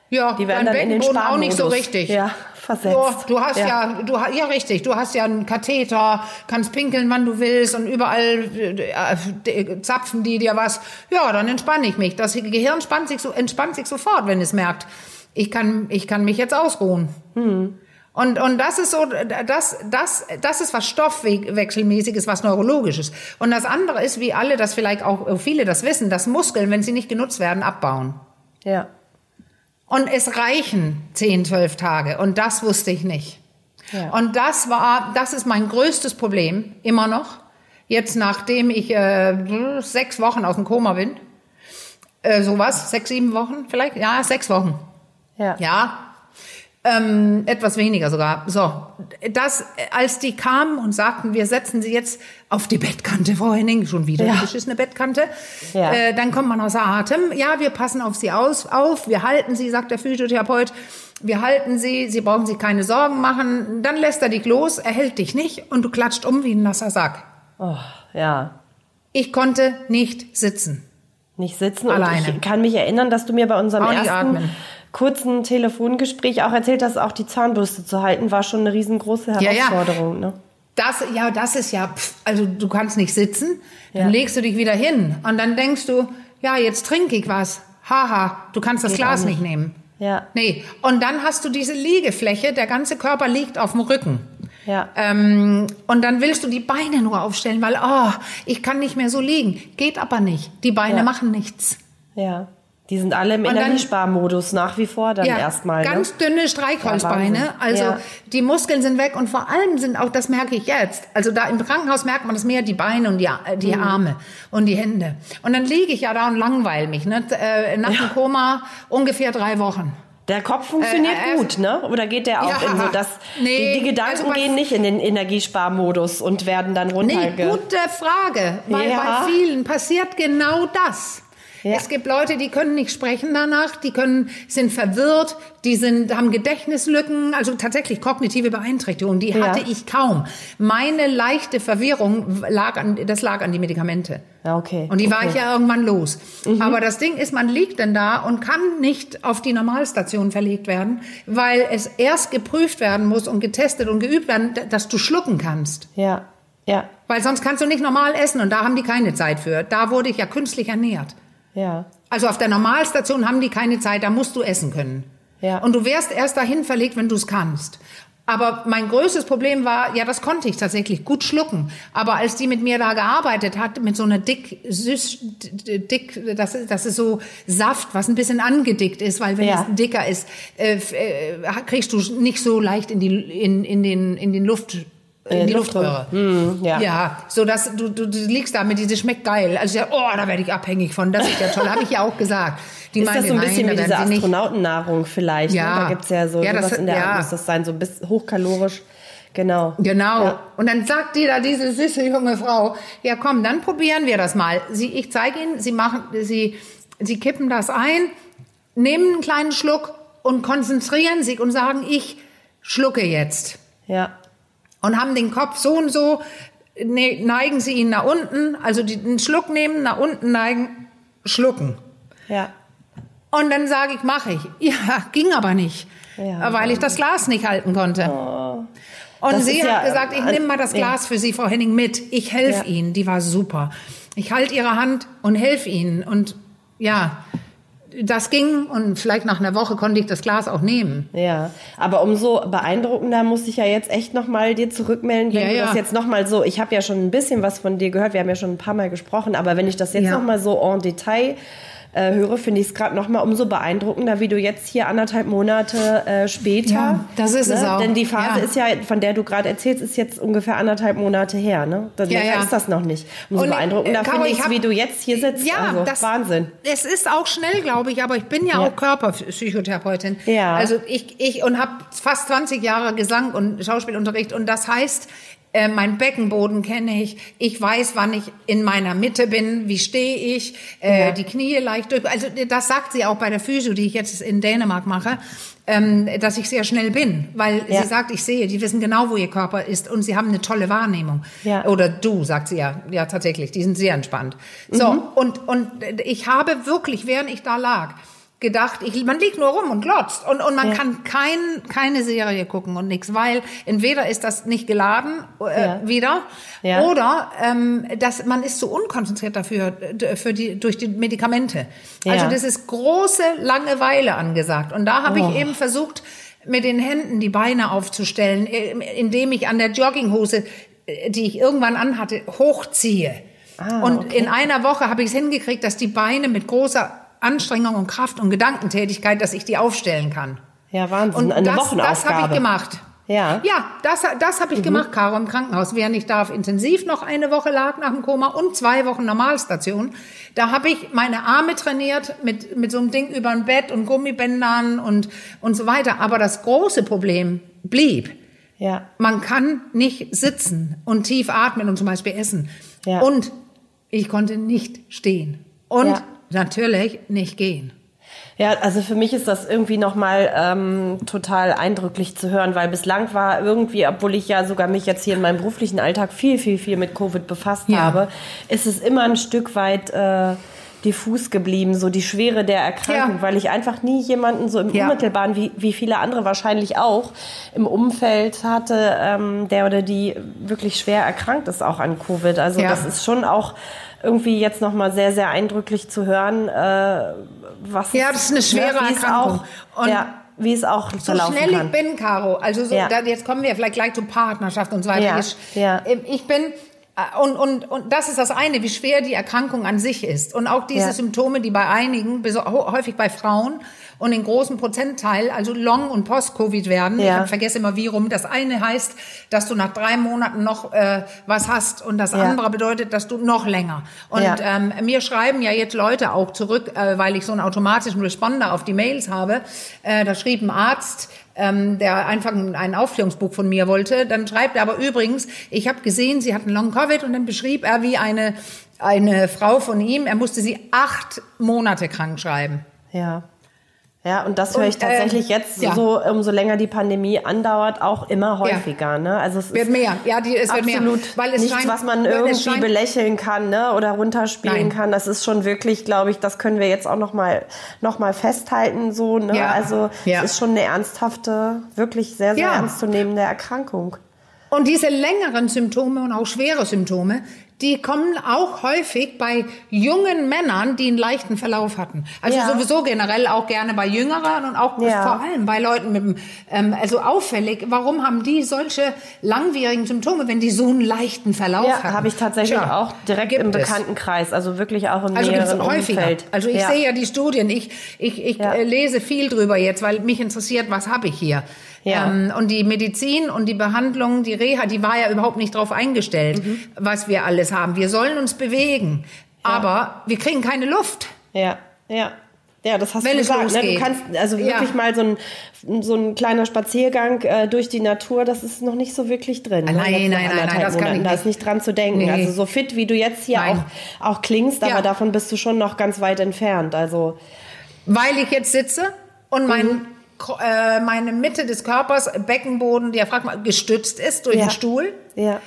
Speaker 2: Ja,
Speaker 1: die werden dann in den auch
Speaker 2: nicht so richtig.
Speaker 1: Ja, versetzt.
Speaker 2: Ja, du hast ja. ja, du ja richtig, du hast ja einen Katheter, kannst pinkeln, wann du willst und überall äh, zapfen die dir was. Ja, dann entspanne ich mich. Das Gehirn entspannt sich so entspannt sich sofort, wenn es merkt, ich kann ich kann mich jetzt ausruhen. Hm. Und, und das ist so, das, das, das ist was Stoffwechselmäßiges, was Neurologisches. Und das andere ist, wie alle das vielleicht auch, viele das wissen, dass Muskeln, wenn sie nicht genutzt werden, abbauen.
Speaker 1: Ja.
Speaker 2: Und es reichen 10, 12 Tage. Und das wusste ich nicht. Ja. Und das war, das ist mein größtes Problem, immer noch. Jetzt, nachdem ich äh, sechs Wochen aus dem Koma bin. Äh, sowas, sechs, sieben Wochen vielleicht? Ja, sechs Wochen.
Speaker 1: Ja.
Speaker 2: Ja, ähm, etwas weniger sogar. So, das, als die kamen und sagten, wir setzen sie jetzt auf die Bettkante, Frau Henning, schon wieder ja. eine beschissene Bettkante, ja. äh, dann kommt man außer Atem. Ja, wir passen auf sie aus, auf, wir halten sie, sagt der Physiotherapeut, wir halten sie, sie brauchen sich keine Sorgen machen. Dann lässt er dich los, er hält dich nicht und du klatscht um wie ein nasser Sack.
Speaker 1: Oh, ja.
Speaker 2: Ich konnte nicht sitzen.
Speaker 1: Nicht sitzen Alleine. Und ich kann mich erinnern, dass du mir bei unserem ersten
Speaker 2: atmen
Speaker 1: kurzen Telefongespräch auch erzählt hast, auch die Zahnbürste zu halten, war schon eine riesengroße Herausforderung.
Speaker 2: Ja, ja. Ne? Das, ja, das ist ja, pff, also du kannst nicht sitzen, dann ja. legst du dich wieder hin und dann denkst du, ja, jetzt trinke ich was. Haha, du kannst das Geht Glas nicht. nicht nehmen.
Speaker 1: Ja.
Speaker 2: Nee. Und dann hast du diese Liegefläche, der ganze Körper liegt auf dem Rücken.
Speaker 1: Ja.
Speaker 2: Ähm, und dann willst du die Beine nur aufstellen, weil, oh, ich kann nicht mehr so liegen. Geht aber nicht. Die Beine
Speaker 1: ja.
Speaker 2: machen nichts.
Speaker 1: Ja. Die sind alle im Energiesparmodus nach wie vor dann erstmal.
Speaker 2: Ganz
Speaker 1: ne?
Speaker 2: dünne
Speaker 1: Ja,
Speaker 2: Streichholzbeine.
Speaker 1: Wahnsinn.
Speaker 2: also
Speaker 1: Ja.
Speaker 2: die Muskeln sind weg und vor allem sind auch, das merke ich jetzt, also da im Krankenhaus merkt man das mehr, die Beine und die, die
Speaker 1: Mhm.
Speaker 2: Arme und die Hände. Und dann liege ich ja da und langweile mich. Ne? Äh, Nach dem Koma ungefähr drei Wochen.
Speaker 1: Der Kopf funktioniert
Speaker 2: Äh, äh,
Speaker 1: gut, ne? Oder geht der auch
Speaker 2: Ja.
Speaker 1: in so das?
Speaker 2: Nee,
Speaker 1: die, die Gedanken
Speaker 2: also bei-
Speaker 1: gehen nicht in den Energiesparmodus und werden dann
Speaker 2: Nee,
Speaker 1: runterge.
Speaker 2: gute Frage, weil
Speaker 1: Ja.
Speaker 2: bei vielen passiert genau das.
Speaker 1: Ja.
Speaker 2: Es gibt Leute, die können nicht sprechen danach, die können, sind verwirrt, die sind, haben Gedächtnislücken, also tatsächlich kognitive Beeinträchtigungen, die
Speaker 1: Ja.
Speaker 2: hatte ich kaum. Meine leichte Verwirrung lag an, das lag an die Medikamente.
Speaker 1: Ja, okay.
Speaker 2: Und die war
Speaker 1: okay.
Speaker 2: ich ja irgendwann los. Aber das Ding ist, man liegt denn da und kann nicht auf die Normalstation verlegt werden, weil es erst geprüft werden muss und getestet und geübt werden, dass du schlucken kannst.
Speaker 1: Ja, ja,
Speaker 2: Weil sonst kannst du nicht normal essen und da haben die keine Zeit für. Da wurde ich ja künstlich ernährt.
Speaker 1: Ja.
Speaker 2: Also auf der Normalstation haben die keine Zeit, da musst du essen können.
Speaker 1: Ja.
Speaker 2: Und du wärst erst dahin verlegt, wenn du es kannst. Aber mein größtes Problem war, ja, das konnte ich tatsächlich gut schlucken. Aber als die mit mir da gearbeitet hat, mit so einer dick, süß, dick, das, ist- das ist so Saft, was ein bisschen angedickt ist, weil wenn
Speaker 1: Ja.
Speaker 2: es dicker ist, äh, äh, kriegst du nicht so leicht in die, in, in den, in den Luft, in die Luftröhre.
Speaker 1: Hm, ja.
Speaker 2: Ja, so dass du, du, du liegst da mit diese schmeckt geil. Also ja, oh, da werde ich abhängig von. Das ist ja toll, habe ich ja auch gesagt. Die
Speaker 1: ist das so ein bisschen wie diese Astronautennahrung vielleicht?
Speaker 2: Ja.
Speaker 1: Ne? Da gibt's ja so
Speaker 2: Ja, das-
Speaker 1: in der
Speaker 2: ja.
Speaker 1: Art, muss das sein, so bisschen hochkalorisch. Genau.
Speaker 2: Genau.
Speaker 1: Ja.
Speaker 2: Und dann sagt die da diese süße junge Frau, ja komm, dann probieren wir das mal. Sie, ich zeige Ihnen, Sie machen, Sie, Sie kippen das ein, nehmen einen kleinen Schluck und konzentrieren sich und sagen, ich schlucke jetzt.
Speaker 1: Ja.
Speaker 2: Und haben den Kopf so und so, ne, neigen Sie ihn nach unten, also die, einen Schluck nehmen, nach unten neigen, schlucken.
Speaker 1: Ja.
Speaker 2: Und dann sage ich, mache ich. Ja, ging aber nicht,
Speaker 1: Ja.
Speaker 2: weil ich das Glas nicht halten konnte. Und
Speaker 1: Das
Speaker 2: sie hat
Speaker 1: ja,
Speaker 2: gesagt, ich
Speaker 1: äh,
Speaker 2: nehme mal das
Speaker 1: ja.
Speaker 2: Glas für Sie, Frau Henning, mit. Ich helfe. Ihnen. Die war super. Ich halte Ihre Hand und helfe Ihnen. Und ja, das ging. Und vielleicht nach einer Woche konnte ich das Glas auch nehmen.
Speaker 1: Ja, aber umso beeindruckender muss ich ja jetzt echt nochmal dir zurückmelden, wenn
Speaker 2: Ja,
Speaker 1: du
Speaker 2: ja.
Speaker 1: das jetzt nochmal so, ich habe ja schon ein bisschen was von dir gehört, wir haben ja schon ein paar Mal gesprochen, aber wenn ich das jetzt
Speaker 2: Ja.
Speaker 1: noch nochmal so en Detail äh, höre, finde ich es gerade nochmal umso beeindruckender, wie du jetzt hier anderthalb Monate äh, später. ne?
Speaker 2: Ja, das ist es auch.
Speaker 1: Denn die Phase
Speaker 2: Ja.
Speaker 1: ist ja, von der du gerade erzählst, ist jetzt ungefähr anderthalb Monate her. Ne? Das
Speaker 2: Ja, ja.
Speaker 1: ist das noch nicht. Umso
Speaker 2: Und, äh,
Speaker 1: beeindruckender
Speaker 2: Caro,
Speaker 1: finde
Speaker 2: ich hab-
Speaker 1: wie du jetzt hier sitzt.
Speaker 2: Ja,
Speaker 1: also,
Speaker 2: das
Speaker 1: Wahnsinn.
Speaker 2: Es ist auch schnell, glaube ich, aber ich bin ja,
Speaker 1: Ja.
Speaker 2: auch Körperpsychotherapeutin.
Speaker 1: Ja.
Speaker 2: Also ich, ich und habe fast 20 Jahre Gesang und Schauspielunterricht und das heißt, äh, mein Beckenboden kenne ich. Ich weiß, wann ich in meiner Mitte bin, wie stehe ich, äh,
Speaker 1: Ja.
Speaker 2: die Knie leicht durch. Also das sagt sie auch bei der Physio, die ich jetzt in Dänemark mache, ähm, dass ich sehr schnell bin, weil
Speaker 1: Ja.
Speaker 2: sie sagt, ich sehe, die wissen genau, wo ihr Körper ist und sie haben eine tolle Wahrnehmung.
Speaker 1: Ja.
Speaker 2: Oder du, sagt sie ja, ja tatsächlich, die sind sehr entspannt. So
Speaker 1: Mhm.
Speaker 2: und und ich habe wirklich, während ich da lag, gedacht, ich, man liegt nur rum und glotzt und, und man
Speaker 1: Ja.
Speaker 2: kann kein, keine Serie gucken und nichts, weil entweder ist das nicht geladen äh,
Speaker 1: Ja.
Speaker 2: wieder
Speaker 1: Ja.
Speaker 2: oder ähm, dass man ist so unkonzentriert dafür für die durch die Medikamente.
Speaker 1: Ja.
Speaker 2: Also das ist große Langeweile angesagt und da habe
Speaker 1: Oh.
Speaker 2: ich eben versucht mit den Händen die Beine aufzustellen, äh, indem ich an der Jogginghose, äh, die ich irgendwann anhatte, hochziehe.
Speaker 1: Ah,
Speaker 2: und
Speaker 1: okay.
Speaker 2: in einer Woche habe ich es hingekriegt, dass die Beine mit großer Anstrengung und Kraft und Gedankentätigkeit, dass ich die aufstellen kann.
Speaker 1: Ja, Wahnsinn.
Speaker 2: Und
Speaker 1: Eine
Speaker 2: das, das habe ich gemacht.
Speaker 1: Ja.
Speaker 2: Ja, das, das habe ich gemacht, Caro, im Krankenhaus. Während ich da auf Intensiv noch eine Woche lag nach dem Koma und zwei Wochen Normalstation, da habe ich meine Arme trainiert mit, mit so einem Ding über ein Bett und Gummibändern und, und so weiter. Aber das große Problem blieb.
Speaker 1: Ja.
Speaker 2: Man kann nicht sitzen und tief atmen und zum Beispiel essen.
Speaker 1: Ja.
Speaker 2: Und ich konnte nicht stehen. Und
Speaker 1: Ja.
Speaker 2: Natürlich nicht gehen.
Speaker 1: Ja, also für mich ist das irgendwie nochmal ähm, total eindrücklich zu hören, weil bislang war irgendwie, obwohl ich ja sogar mich jetzt hier in meinem beruflichen Alltag viel, viel, viel mit Covid befasst
Speaker 2: Ja.
Speaker 1: habe, ist es immer ein Stück weit äh, diffus geblieben, so die Schwere der Erkrankung,
Speaker 2: Ja.
Speaker 1: weil ich einfach nie jemanden so im
Speaker 2: Ja.
Speaker 1: Unmittelbaren, wie, wie viele andere wahrscheinlich auch, im Umfeld hatte, ähm, der oder die wirklich schwer erkrankt ist auch an Covid. Also das ist schon auch irgendwie jetzt nochmal sehr, sehr eindrücklich zu hören, äh, was
Speaker 2: Ja, das ist eine schwere
Speaker 1: es
Speaker 2: Erkrankung.
Speaker 1: Auch,
Speaker 2: Und
Speaker 1: ja, wie es auch
Speaker 2: so schnell
Speaker 1: kann.
Speaker 2: ich bin, Caro, also so,
Speaker 1: Ja.
Speaker 2: da, jetzt kommen wir vielleicht gleich zu Partnerschaft und so weiter.
Speaker 1: Ja,
Speaker 2: Ich,
Speaker 1: ja.
Speaker 2: ich bin Äh, Und, und, und das ist das eine, wie schwer die Erkrankung an sich ist. Und auch diese
Speaker 1: Ja.
Speaker 2: Symptome, die bei einigen, häufig bei Frauen und in großen Prozentteil, also Long- und Post-Covid werden.
Speaker 1: Ja.
Speaker 2: Ich vergesse immer wie rum. Das eine heißt, dass du nach drei Monaten noch äh, was hast und das
Speaker 1: Ja.
Speaker 2: andere bedeutet, dass du noch länger. Und
Speaker 1: Ja.
Speaker 2: ähm, mir schreiben ja jetzt Leute auch zurück, äh, weil ich so einen automatischen Responder auf die Mails habe. Äh, da schrieb ein Arzt, ähm, der einfach ein ein Aufklärungsbuch von mir wollte. Dann schreibt er aber übrigens, ich habe gesehen, sie hatten Long Covid und dann beschrieb er, wie eine, eine Frau von ihm, er musste sie acht Monate krank schreiben.
Speaker 1: Ja. Ja, und das höre ich tatsächlich
Speaker 2: äh,
Speaker 1: jetzt
Speaker 2: ja.
Speaker 1: so, umso länger die Pandemie andauert, auch immer häufiger. Ne? Also es
Speaker 2: Wird
Speaker 1: ist
Speaker 2: mehr. Ja, die, es wird mehr.
Speaker 1: absolut
Speaker 2: Weil es
Speaker 1: nichts,
Speaker 2: scheint,
Speaker 1: was man irgendwie
Speaker 2: scheint-
Speaker 1: belächeln kann ne? oder runterspielen
Speaker 2: Nein.
Speaker 1: kann. Das ist schon wirklich, glaube ich, das können wir jetzt auch noch mal, noch mal festhalten. So, ne?
Speaker 2: Ja.
Speaker 1: Also
Speaker 2: Ja.
Speaker 1: es ist schon eine ernsthafte, wirklich sehr, sehr
Speaker 2: Ja.
Speaker 1: ernstzunehmende Erkrankung.
Speaker 2: Und diese längeren Symptome und auch schwere Symptome, die kommen auch häufig bei jungen Männern, die einen leichten Verlauf hatten. Also
Speaker 1: Ja.
Speaker 2: sowieso generell auch gerne bei Jüngeren und auch
Speaker 1: Ja.
Speaker 2: vor allem bei Leuten mit dem, ähm, also auffällig, warum haben die solche langwierigen Symptome, wenn die so einen leichten Verlauf
Speaker 1: Ja,
Speaker 2: hatten?
Speaker 1: habe ich tatsächlich
Speaker 2: Tja,
Speaker 1: auch direkt im. Bekanntenkreis, also wirklich auch im
Speaker 2: Also
Speaker 1: näheren
Speaker 2: häufiger.
Speaker 1: Umfeld.
Speaker 2: Also ich
Speaker 1: ja.
Speaker 2: sehe ja die Studien, ich, ich, ich äh, lese viel drüber jetzt, weil mich interessiert, was habe ich hier.
Speaker 1: Ja.
Speaker 2: Ähm, und die Medizin und die Behandlung, die Reha, die war ja überhaupt nicht darauf eingestellt,
Speaker 1: Mhm.
Speaker 2: was wir alles haben. Wir sollen uns bewegen, aber wir kriegen keine Luft.
Speaker 1: Ja, ja. Ja, das hast
Speaker 2: Wenn
Speaker 1: du
Speaker 2: es
Speaker 1: gesagt. Ne? Du kannst also
Speaker 2: Ja.
Speaker 1: wirklich mal so ein, so ein kleiner Spaziergang äh, durch die Natur, das ist noch nicht so wirklich drin. ne?
Speaker 2: Nein, nein, nein, nein, das kann ich
Speaker 1: Da
Speaker 2: nicht.
Speaker 1: ist nicht dran zu denken.
Speaker 2: Nee.
Speaker 1: Also so fit, wie du jetzt hier
Speaker 2: Nein.
Speaker 1: auch, auch klingst, aber
Speaker 2: Ja.
Speaker 1: davon bist du schon noch ganz weit entfernt. Also
Speaker 2: Weil ich jetzt sitze und mein,
Speaker 1: Mhm.
Speaker 2: Äh, meine Mitte des Körpers, Beckenboden, Diaphragma, gestützt ist durch
Speaker 1: Ja.
Speaker 2: den Stuhl.
Speaker 1: ja.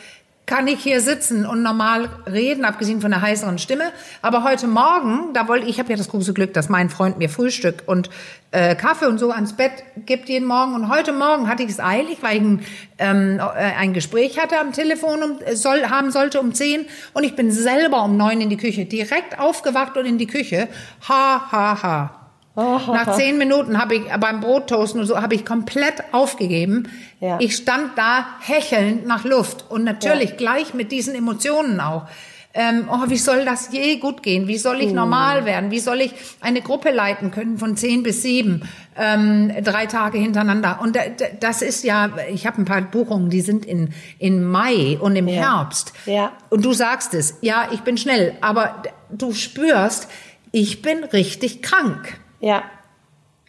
Speaker 2: kann ich hier sitzen und normal reden, abgesehen von der heißeren Stimme. Aber heute Morgen, da wollte ich habe ja das große Glück, dass mein Freund mir Frühstück und äh, Kaffee und so ans Bett gibt jeden Morgen. Und heute Morgen hatte ich es eilig, weil ich ein, ähm, äh, ein Gespräch hatte am Telefon um, äh, soll, haben sollte um 10 und ich bin selber um neun in die Küche, direkt aufgewacht und in die Küche. Ha, ha, ha. Nach zehn Minuten habe ich beim Brottoasten und so habe ich komplett aufgegeben.
Speaker 1: Ja.
Speaker 2: Ich stand da hechelnd nach Luft und natürlich gleich mit diesen Emotionen auch. Ähm, oh, wie soll das je gut gehen? Wie soll ich normal werden? Wie soll ich eine Gruppe leiten können von zehn bis sieben, ähm, drei Tage hintereinander? Und da, da, das ist ja, ich habe ein paar Buchungen, die sind in, in Mai und im Herbst.
Speaker 1: Ja.
Speaker 2: Und du sagst es, ja, ich bin schnell, aber du spürst, ich bin richtig krank.
Speaker 1: Ja.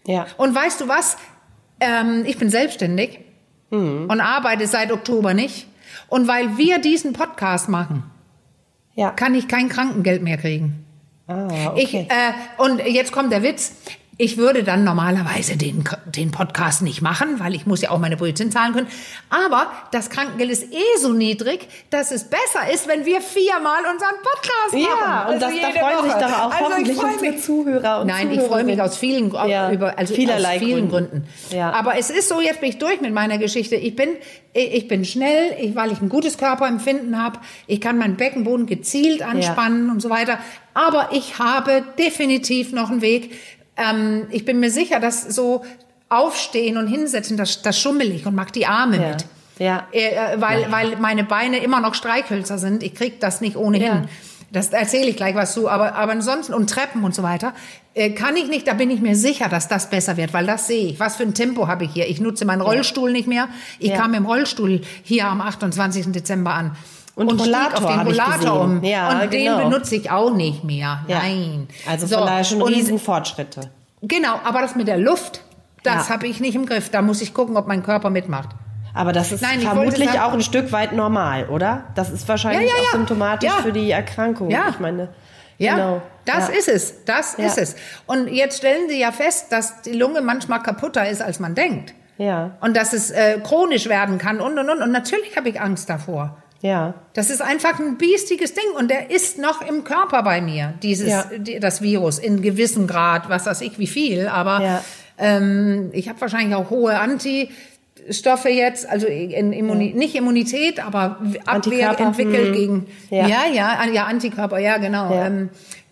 Speaker 1: Ja.
Speaker 2: Und weißt du was? Ähm, ich bin selbstständig und arbeite seit Oktober nicht. Und weil wir diesen Podcast machen,
Speaker 1: Ja.
Speaker 2: kann ich kein Krankengeld mehr kriegen.
Speaker 1: Ah,
Speaker 2: Ich,
Speaker 1: okay.
Speaker 2: äh, und jetzt kommt der Witz. Ich würde dann normalerweise den, den Podcast nicht machen, weil ich muss ja auch meine Brötchen zahlen können. Aber das Krankengeld ist eh so niedrig, dass es besser ist, wenn wir viermal unseren Podcast machen.
Speaker 1: ja, und
Speaker 2: Also
Speaker 1: das, da freuen sich
Speaker 2: Woche.
Speaker 1: doch auch
Speaker 2: Also ich
Speaker 1: hoffentlich unsere. Zuhörer und
Speaker 2: Nein, ich freue mich aus vielen,
Speaker 1: Ja,
Speaker 2: über, also
Speaker 1: vielerlei
Speaker 2: aus vielen
Speaker 1: Gründen.
Speaker 2: Gründen.
Speaker 1: Ja.
Speaker 2: Aber es ist so, jetzt bin ich durch mit meiner Geschichte. Ich bin, ich bin schnell, ich, weil ich ein gutes Körperempfinden habe. Ich kann meinen Beckenboden gezielt anspannen und so weiter. Aber ich habe definitiv noch einen Weg. Ähm, ich bin mir sicher, dass so aufstehen und hinsetzen, das, das schummel ich und mag die Arme
Speaker 1: Ja.
Speaker 2: mit.
Speaker 1: Ja.
Speaker 2: Äh, weil, weil meine Beine immer noch Streichhölzer sind. Ich krieg das nicht ohnehin.
Speaker 1: Ja.
Speaker 2: Das erzähle ich gleich was zu. Aber, aber ansonsten, und Treppen und so weiter, äh, kann ich nicht, da bin ich mir sicher, dass das besser wird, weil das sehe ich. Was für ein Tempo habe ich hier? Ich nutze meinen Rollstuhl nicht mehr. Ich
Speaker 1: Ja.
Speaker 2: kam im Rollstuhl hier am 28. Dezember an.
Speaker 1: Und
Speaker 2: stieg
Speaker 1: Rollator
Speaker 2: auf den Rollator um.
Speaker 1: Ja,
Speaker 2: und
Speaker 1: genau.
Speaker 2: den benutze ich auch nicht mehr.
Speaker 1: Ja.
Speaker 2: Nein.
Speaker 1: Also
Speaker 2: So,
Speaker 1: von daher schon
Speaker 2: und-
Speaker 1: riesen Fortschritte.
Speaker 2: Genau, aber das mit der Luft, das
Speaker 1: Ja.
Speaker 2: habe ich nicht im Griff. Da muss ich gucken, ob mein Körper mitmacht.
Speaker 1: Aber das ist
Speaker 2: Nein,
Speaker 1: vermutlich auch ein Stück weit normal, oder? Das ist wahrscheinlich
Speaker 2: Ja, ja,
Speaker 1: auch symptomatisch für die Erkrankung.
Speaker 2: Ja.
Speaker 1: Ich meine,
Speaker 2: Ja,
Speaker 1: genau.
Speaker 2: das ist es. Das ist es. Und jetzt stellen Sie ja fest, dass die Lunge manchmal kaputter ist, als man denkt.
Speaker 1: Ja,
Speaker 2: Und dass es äh, chronisch werden kann und, und, und. Und natürlich habe ich Angst davor.
Speaker 1: Ja.
Speaker 2: Das ist einfach ein biestiges Ding und der ist noch im Körper bei mir, dieses,
Speaker 1: Ja.
Speaker 2: das Virus, in gewissem Grad, was weiß ich, wie viel. Aber
Speaker 1: Ja.
Speaker 2: ähm, ich habe wahrscheinlich auch hohe Antistoffe jetzt, also in Immuni nicht Immunität, aber Abwehr
Speaker 1: Antikörper,
Speaker 2: entwickelt
Speaker 1: hm.
Speaker 2: gegen,
Speaker 1: Ja.
Speaker 2: ja, ja, an- ja, Antikörper, ja, genau,
Speaker 1: Ja.
Speaker 2: Ähm,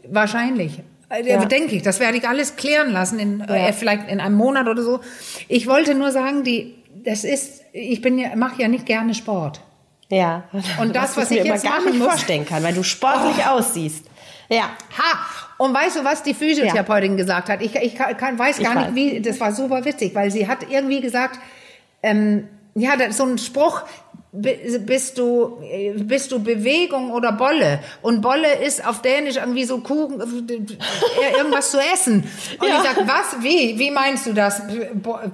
Speaker 2: wahrscheinlich. Äh,
Speaker 1: Ja.
Speaker 2: Denke ich, das werde ich alles klären lassen, in, äh, vielleicht in einem Monat oder so. Ich wollte nur sagen, die, das ist, ich bin ja, mache ja nicht gerne Sport.
Speaker 1: Ja.
Speaker 2: Und das, was
Speaker 1: ich
Speaker 2: ich
Speaker 1: mir
Speaker 2: jetzt
Speaker 1: immer gar
Speaker 2: machen
Speaker 1: nicht
Speaker 2: muss-
Speaker 1: vorstellen kann, weil du sportlich aussiehst. Ja.
Speaker 2: Ha! Und weißt du, was die Physiotherapeutin gesagt hat? Ich, ich kann, weiß
Speaker 1: Ich
Speaker 2: gar
Speaker 1: weiß.
Speaker 2: nicht, wie, das war super witzig, weil sie hat irgendwie gesagt, ähm, ja, das ist so ein Spruch, bist du, äh, bist du Bewegung oder Bolle? Und Bolle ist auf Dänisch irgendwie so Kuchen, äh, irgendwas zu essen. Und
Speaker 1: Ja.
Speaker 2: ich sag, was? Wie? Wie meinst du das?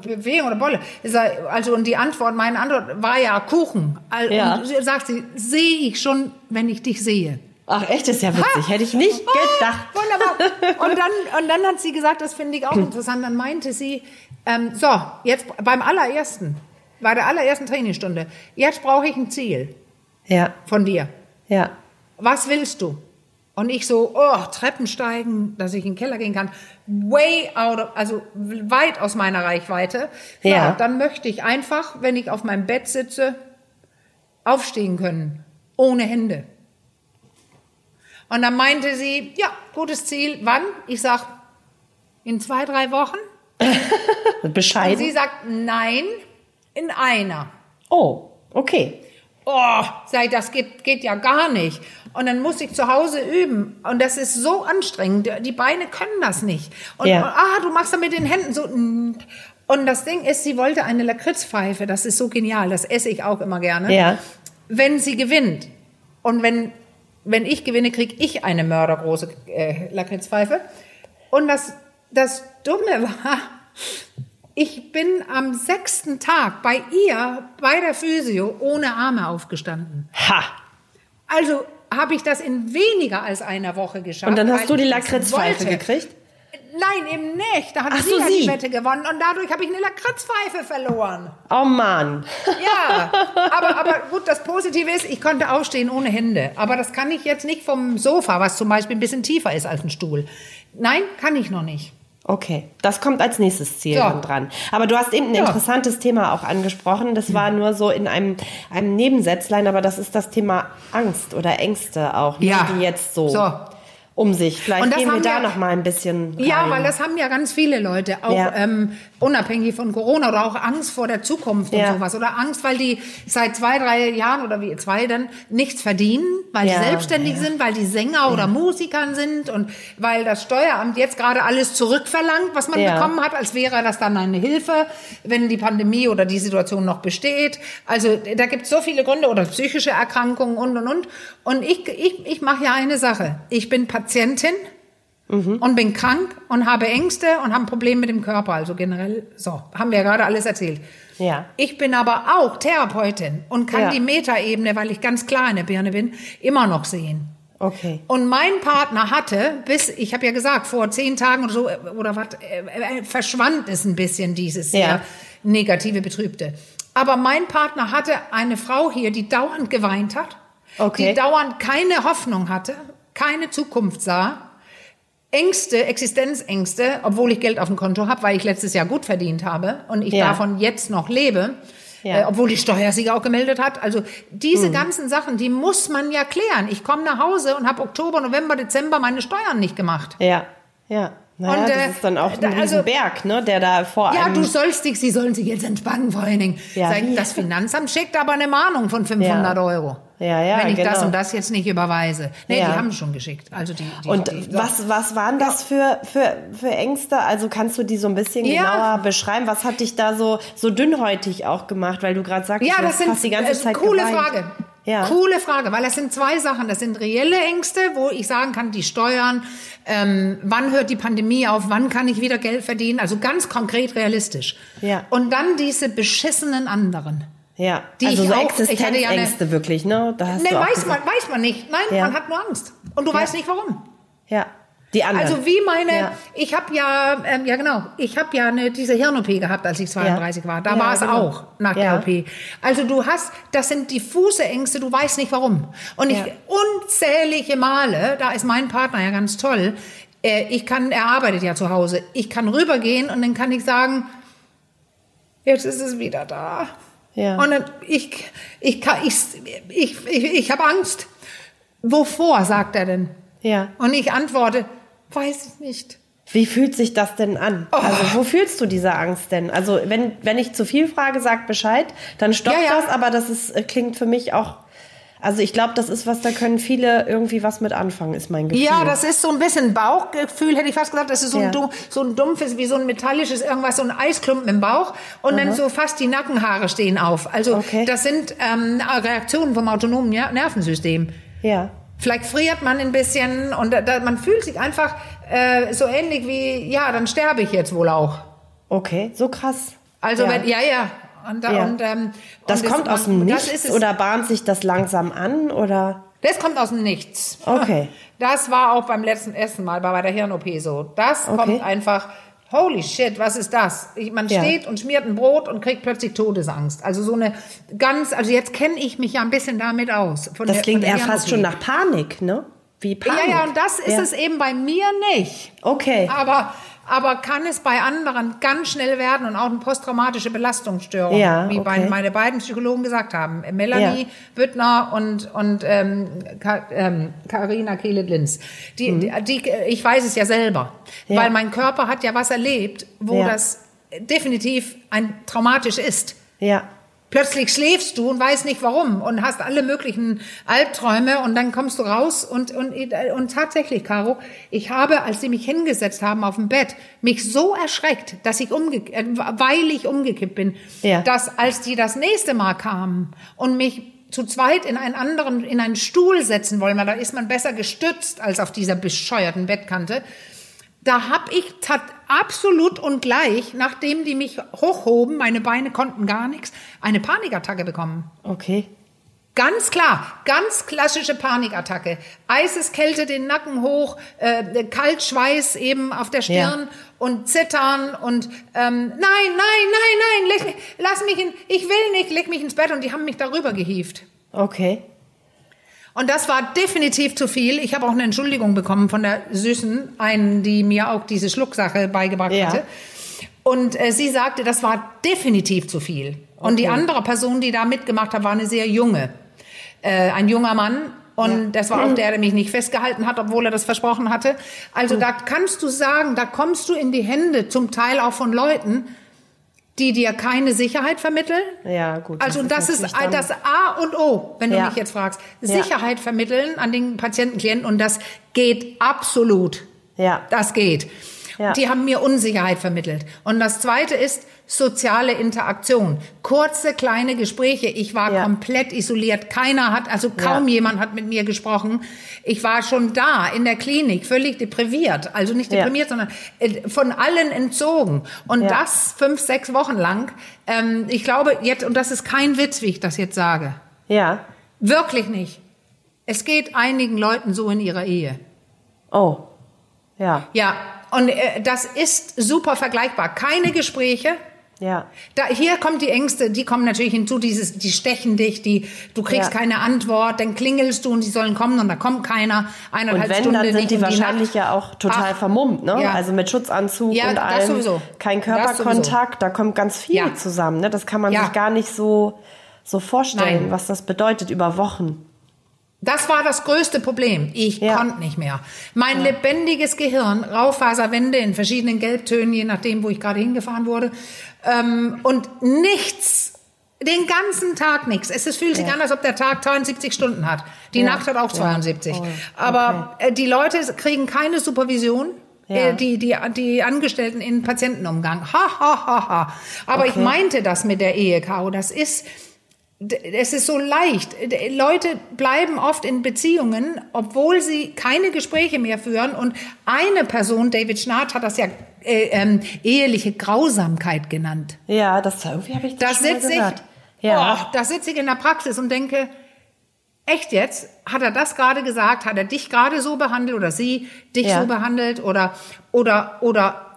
Speaker 2: Bewegung oder Bolle? Ich sag, also, und die Antwort, meine Antwort war ja Kuchen.
Speaker 1: Ja.
Speaker 2: Und sie sagt sie, sehe ich schon, wenn ich dich sehe.
Speaker 1: Ach, echt, ist ja witzig. Hätte ich nicht gedacht.
Speaker 2: Ah, Wunderbar. Und dann, und dann hat sie gesagt, das finde ich auch interessant. Dann meinte sie, ähm, so, jetzt beim allerersten, bei der allerersten Trainingsstunde, jetzt brauche ich ein Ziel
Speaker 1: Ja,
Speaker 2: von dir.
Speaker 1: ja.
Speaker 2: Was willst du? Und ich so, oh, Treppen steigen, dass ich in den Keller gehen kann. Way out of, also weit aus meiner Reichweite.
Speaker 1: Ja.
Speaker 2: Dann möchte ich einfach, wenn ich auf meinem Bett sitze, aufstehen können. Ohne Hände. Und dann meinte sie, ja, gutes Ziel. Wann? Ich sag, in zwei, drei Wochen. Und
Speaker 1: Bescheiden.
Speaker 2: sie sagt, nein, in einer.
Speaker 1: Oh, okay.
Speaker 2: Oh, sei, das geht, geht ja gar nicht. Und dann muss ich zu Hause üben. Und das ist so anstrengend. Die Beine können das nicht. Und,
Speaker 1: Ja.
Speaker 2: und ah, du machst da mit den Händen so. Und das Ding ist, sie wollte eine Lakritzpfeife. Das ist so genial. Das esse ich auch immer gerne.
Speaker 1: Ja.
Speaker 2: Wenn sie gewinnt. Und wenn, wenn ich gewinne, kriege ich eine mördergroße äh, Lakritzpfeife. Und das, das Dumme war, ich bin am sechsten Tag bei ihr, bei der Physio, ohne Arme aufgestanden.
Speaker 1: Ha.
Speaker 2: Also habe ich das in weniger als einer Woche geschafft.
Speaker 1: Und dann hast du die Lakritzpfeife gekriegt?
Speaker 2: Nein, eben nicht. Da hat sie
Speaker 1: so,
Speaker 2: ja die Wette gewonnen und dadurch habe ich eine Lakritzpfeife verloren.
Speaker 1: Oh Mann.
Speaker 2: Ja, aber, aber gut, das Positive ist, ich konnte aufstehen ohne Hände. Aber das kann ich jetzt nicht vom Sofa, was zum Beispiel ein bisschen tiefer ist als ein Stuhl. Nein, kann ich noch nicht.
Speaker 1: Okay, das kommt als nächstes Ziel
Speaker 2: Ja.
Speaker 1: dann dran. Aber du hast eben ein
Speaker 2: Ja.
Speaker 1: interessantes Thema auch angesprochen. Das war nur so in einem, einem Nebensätzlein, aber das ist das Thema Angst oder Ängste auch, ne,
Speaker 2: Ja.
Speaker 1: die jetzt so,
Speaker 2: So.
Speaker 1: Um sich. Vielleicht
Speaker 2: Und das
Speaker 1: gehen wir
Speaker 2: haben
Speaker 1: da noch mal ein bisschen rein.
Speaker 2: Ja, weil das haben ja ganz viele Leute, auch
Speaker 1: Ja.
Speaker 2: ähm, unabhängig von Corona oder auch Angst vor der Zukunft und
Speaker 1: Ja.
Speaker 2: sowas. Oder Angst, weil die seit zwei, drei Jahren oder wie zwei dann nichts verdienen, weil die selbstständig sind, weil die Sänger oder Musikern sind und weil das Steueramt jetzt gerade alles zurückverlangt, was man bekommen hat, als wäre das dann eine Hilfe, wenn die Pandemie oder die Situation noch besteht. Also da gibt es so viele Gründe oder psychische Erkrankungen und und und. Und ich, ich, ich mache ja eine Sache. Ich bin Patientin und bin krank und habe Ängste und habe ein Problem mit dem Körper. Also generell, so, haben wir ja gerade alles erzählt.
Speaker 1: Ja.
Speaker 2: Ich bin aber auch Therapeutin und kann
Speaker 1: Ja.
Speaker 2: die Metaebene, weil ich ganz klar in der Birne bin, immer noch sehen.
Speaker 1: Okay.
Speaker 2: Und mein Partner hatte, bis, ich habe ja gesagt, vor zehn Tagen oder so, äh, oder was, äh, äh, verschwand es ein bisschen, dieses
Speaker 1: Ja.
Speaker 2: sehr negative, betrübte. Aber mein Partner hatte eine Frau hier, die dauernd geweint hat,
Speaker 1: Okay.
Speaker 2: die dauernd keine Hoffnung hatte, keine Zukunft sah, Ängste, Existenzängste, obwohl ich Geld auf dem Konto habe, weil ich letztes Jahr gut verdient habe und ich
Speaker 1: Ja.
Speaker 2: davon jetzt noch lebe,
Speaker 1: Ja.
Speaker 2: äh, obwohl die Steuersieger auch gemeldet hat. Also
Speaker 1: Hm.
Speaker 2: diese ganzen Sachen, die muss man ja klären. Ich komme nach Hause und habe Oktober, November, Dezember meine Steuern nicht gemacht.
Speaker 1: Ja. Ja. Naja,
Speaker 2: Und,
Speaker 1: das
Speaker 2: äh,
Speaker 1: ist dann auch ein
Speaker 2: also-
Speaker 1: Riesenberg, ne, der da vor
Speaker 2: Ja, du sollst dich, sie sollen sich jetzt entspannen vor allen Dingen.
Speaker 1: Ja,
Speaker 2: Sag,
Speaker 1: wie?
Speaker 2: das Finanzamt schickt aber eine Mahnung von 500
Speaker 1: Ja.
Speaker 2: Euro.
Speaker 1: Ja, ja,
Speaker 2: Wenn ich das
Speaker 1: genau.
Speaker 2: und das jetzt nicht überweise. Nee,
Speaker 1: Ja.
Speaker 2: die haben schon geschickt. Also die, die,
Speaker 1: Und
Speaker 2: die,
Speaker 1: was, was waren das für, für, für Ängste? Also kannst du die so ein bisschen genauer beschreiben? Was hat dich da so, so dünnhäutig auch gemacht? Weil du gerade sagst,
Speaker 2: Ja,
Speaker 1: du
Speaker 2: das
Speaker 1: hast
Speaker 2: sind
Speaker 1: die ganze
Speaker 2: äh,
Speaker 1: Zeit
Speaker 2: coole
Speaker 1: geweint.
Speaker 2: Frage.
Speaker 1: Ja.
Speaker 2: Coole Frage, weil das sind zwei Sachen. Das sind reelle Ängste, wo ich sagen kann, die Steuern, ähm, wann hört die Pandemie auf, wann kann ich wieder Geld verdienen, also ganz konkret realistisch.
Speaker 1: Ja.
Speaker 2: Und dann diese beschissenen anderen.
Speaker 1: Ja,
Speaker 2: Die
Speaker 1: also
Speaker 2: ich
Speaker 1: so
Speaker 2: auch- hatte ja eine-
Speaker 1: Existenzängste wirklich, ne? Da hast
Speaker 2: Ne, weiß
Speaker 1: gesagt.
Speaker 2: man, weiß man nicht. Nein,
Speaker 1: Ja.
Speaker 2: man hat nur Angst. Und du
Speaker 1: Ja.
Speaker 2: weißt nicht warum.
Speaker 1: Ja, die anderen.
Speaker 2: Also wie meine,
Speaker 1: Ja.
Speaker 2: ich habe ja, ähm, ja genau, ich habe ja eine, diese Hirn-OP gehabt, als ich 32 war. Da
Speaker 1: Ja,
Speaker 2: war es
Speaker 1: genau.
Speaker 2: auch nach
Speaker 1: Ja.
Speaker 2: der OP. Also du hast, das sind diffuse Ängste, du weißt nicht warum. Und ich
Speaker 1: Ja.
Speaker 2: unzählige Male, da ist mein Partner ja ganz toll, äh, ich kann, er arbeitet ja zu Hause, ich kann rübergehen und dann kann ich sagen, jetzt ist es wieder da.
Speaker 1: Ja.
Speaker 2: Und dann, ich, ich, kann, ich, ich, ich, ich habe Angst. Wovor, sagt er denn?
Speaker 1: Ja.
Speaker 2: Und ich antworte, weiß ich nicht.
Speaker 1: Wie fühlt sich das denn an?
Speaker 2: Oh.
Speaker 1: Also wo fühlst du diese Angst denn? Also wenn, wenn ich zu viel frage, sag Bescheid, dann stoppt
Speaker 2: Ja, ja.
Speaker 1: das, aber das ist, äh, klingt für mich auch Also ich glaube, das ist was, da können viele irgendwie was mit anfangen, ist mein Gefühl.
Speaker 2: Ja, das ist so ein bisschen Bauchgefühl, hätte ich fast gesagt. Das ist so ein,
Speaker 1: Ja.
Speaker 2: du- so ein dumpfes, wie so ein metallisches irgendwas, so ein Eisklumpen im Bauch. Und dann so fast die Nackenhaare stehen auf. Also
Speaker 1: Okay.
Speaker 2: das sind ähm, Reaktionen vom autonomen Ner- Nervensystem.
Speaker 1: Ja.
Speaker 2: Vielleicht friert man ein bisschen und da, da, man fühlt sich einfach äh, so ähnlich wie, ja, dann sterbe ich jetzt wohl auch.
Speaker 1: Okay, so krass.
Speaker 2: Also
Speaker 1: ja.
Speaker 2: wenn, ja, ja. Und, da,
Speaker 1: Ja.
Speaker 2: und, ähm,
Speaker 1: Das
Speaker 2: und
Speaker 1: kommt
Speaker 2: man-
Speaker 1: aus dem Nichts
Speaker 2: das ist es.
Speaker 1: oder bahnt sich das langsam an oder?
Speaker 2: Das kommt aus dem Nichts.
Speaker 1: Okay.
Speaker 2: Das war auch beim letzten ersten Mal bei der Hirn-OP so. Das
Speaker 1: Okay.
Speaker 2: kommt einfach, holy shit, was ist das? Man
Speaker 1: Ja.
Speaker 2: steht und schmiert ein Brot und kriegt plötzlich Todesangst. Also so eine ganz, also jetzt kenne ich mich ja ein bisschen damit aus.
Speaker 1: Das
Speaker 2: der,
Speaker 1: klingt eher fast schon nach Panik, ne? Wie Panik.
Speaker 2: Ja, ja, und das ist
Speaker 1: Ja.
Speaker 2: es eben bei mir nicht.
Speaker 1: Okay.
Speaker 2: Aber, aber kann es bei anderen ganz schnell werden und auch eine posttraumatische Belastungsstörung,
Speaker 1: Ja,
Speaker 2: wie
Speaker 1: okay.
Speaker 2: meine beiden Psychologen gesagt haben, Melanie
Speaker 1: Ja.
Speaker 2: Büttner und, und ähm, Ka- ähm, Carina Kehle-Linz. Die, die, die, ich weiß es ja selber,
Speaker 1: Mhm. Ja.
Speaker 2: weil mein Körper hat ja was erlebt, wo das definitiv ein traumatisch ist.
Speaker 1: Ja.
Speaker 2: Plötzlich schläfst du und weißt nicht warum und hast alle möglichen Albträume und dann kommst du raus und, und, und tatsächlich, Caro, ich habe, als sie mich hingesetzt haben auf dem Bett, mich so erschreckt, dass ich umge äh, weil ich umgekippt bin,
Speaker 1: Ja.
Speaker 2: dass als die das nächste Mal kamen und mich zu zweit in einen anderen, in einen Stuhl setzen wollen, weil da ist man besser gestützt als auf dieser bescheuerten Bettkante, da hab ich tat absolut und gleich, nachdem die mich hochhoben, meine Beine konnten gar nichts, eine Panikattacke bekommen.
Speaker 1: Okay.
Speaker 2: Ganz klar, ganz klassische Panikattacke. Eiseskälte den Nacken hoch, äh, Kaltschweiß eben auf der Stirn
Speaker 1: Ja.
Speaker 2: und Zittern und ähm, nein, nein, nein, nein, leg, lass mich in, ich will nicht, leg mich ins Bett und die haben mich darüber gehievt.
Speaker 1: Okay.
Speaker 2: Und das war definitiv zu viel. Ich habe auch eine Entschuldigung bekommen von der Süßen, einen, die mir auch diese Schlucksache beigebracht
Speaker 1: Ja.
Speaker 2: hatte. Und äh, sie sagte, das war definitiv zu viel. Und die
Speaker 1: Okay.
Speaker 2: andere Person, die da mitgemacht hat, war eine sehr junge, äh, ein junger Mann. Und das war auch der, der mich nicht festgehalten hat, obwohl er das versprochen hatte. Also da kannst du sagen, da kommst du in die Hände, zum Teil auch von Leuten, die dir keine Sicherheit vermitteln.
Speaker 1: Ja, gut.
Speaker 2: Also das ist,
Speaker 1: natürlich dann-
Speaker 2: das A und O, wenn du
Speaker 1: Ja.
Speaker 2: mich jetzt fragst.
Speaker 1: Ja.
Speaker 2: Sicherheit vermitteln an den Patienten, Klienten und das geht absolut.
Speaker 1: Ja.
Speaker 2: Das geht.
Speaker 1: Ja.
Speaker 2: Die haben mir Unsicherheit vermittelt. Und das zweite ist soziale Interaktion. Kurze, kleine Gespräche. Ich war
Speaker 1: Ja.
Speaker 2: komplett isoliert. Keiner hat, also kaum
Speaker 1: Ja.
Speaker 2: jemand hat mit mir gesprochen. Ich war schon da in der Klinik, völlig depriviert. Also nicht deprimiert, sondern äh, von allen entzogen. Und das fünf, sechs Wochen lang. Ähm, ich glaube jetzt, und das ist kein Witz, wie ich das jetzt sage.
Speaker 1: Ja.
Speaker 2: Wirklich nicht. Es geht einigen Leuten so in ihrer Ehe.
Speaker 1: Oh. Ja.
Speaker 2: Ja, und äh, das ist super vergleichbar. Keine Gespräche.
Speaker 1: Ja.
Speaker 2: Da, hier kommt die Ängste, die kommen natürlich hinzu, dieses, die stechen dich, die, du kriegst
Speaker 1: Ja.
Speaker 2: keine Antwort, dann klingelst du und die sollen kommen und da kommt keiner.
Speaker 1: Und
Speaker 2: Eineinhalb
Speaker 1: wenn,
Speaker 2: Stunden
Speaker 1: dann sind die wahrscheinlich
Speaker 2: Nacht.
Speaker 1: ja auch total
Speaker 2: Ach,
Speaker 1: vermummt, ne?
Speaker 2: ja.
Speaker 1: Also mit Schutzanzug
Speaker 2: Ja,
Speaker 1: und allem. Kein. Körperkontakt, da kommt ganz viel zusammen, ne? Das kann man sich gar nicht so, so vorstellen,
Speaker 2: Nein.
Speaker 1: was das bedeutet über Wochen.
Speaker 2: Das war das größte Problem. Ich
Speaker 1: Ja.
Speaker 2: konnte nicht mehr. Mein lebendiges Gehirn, Raufaserwände in verschiedenen Gelbtönen, je nachdem, wo ich gerade hingefahren wurde. Ähm, und nichts. Den ganzen Tag nichts. Es ist, fühlt sich
Speaker 1: Ja.
Speaker 2: an, als ob der Tag 72 Stunden hat. Die
Speaker 1: Ja.
Speaker 2: Nacht hat auch
Speaker 1: Ja.
Speaker 2: 72.
Speaker 1: Oh,
Speaker 2: Aber äh, die Leute kriegen keine Supervision.
Speaker 1: Ja.
Speaker 2: Äh, Die, die, die Angestellten in Patientenumgang. Ha, ha, ha, ha. Aber ich
Speaker 1: Okay.
Speaker 2: meinte das mit der Ehe, Caro. Das ist, es ist so leicht. Leute bleiben oft in Beziehungen, obwohl sie keine Gespräche mehr führen. Und eine Person, David Schnarrt, hat das ja äh, ähm, eheliche Grausamkeit genannt.
Speaker 1: Ja, das irgendwie habe ich
Speaker 2: Da
Speaker 1: das schon mal
Speaker 2: sitze ich,
Speaker 1: gehört. Ja.
Speaker 2: oh, da sitze ich in der Praxis und denke, echt jetzt? Hat er das gerade gesagt? Hat er dich gerade so behandelt oder sie dich
Speaker 1: Ja.
Speaker 2: so behandelt oder oder oder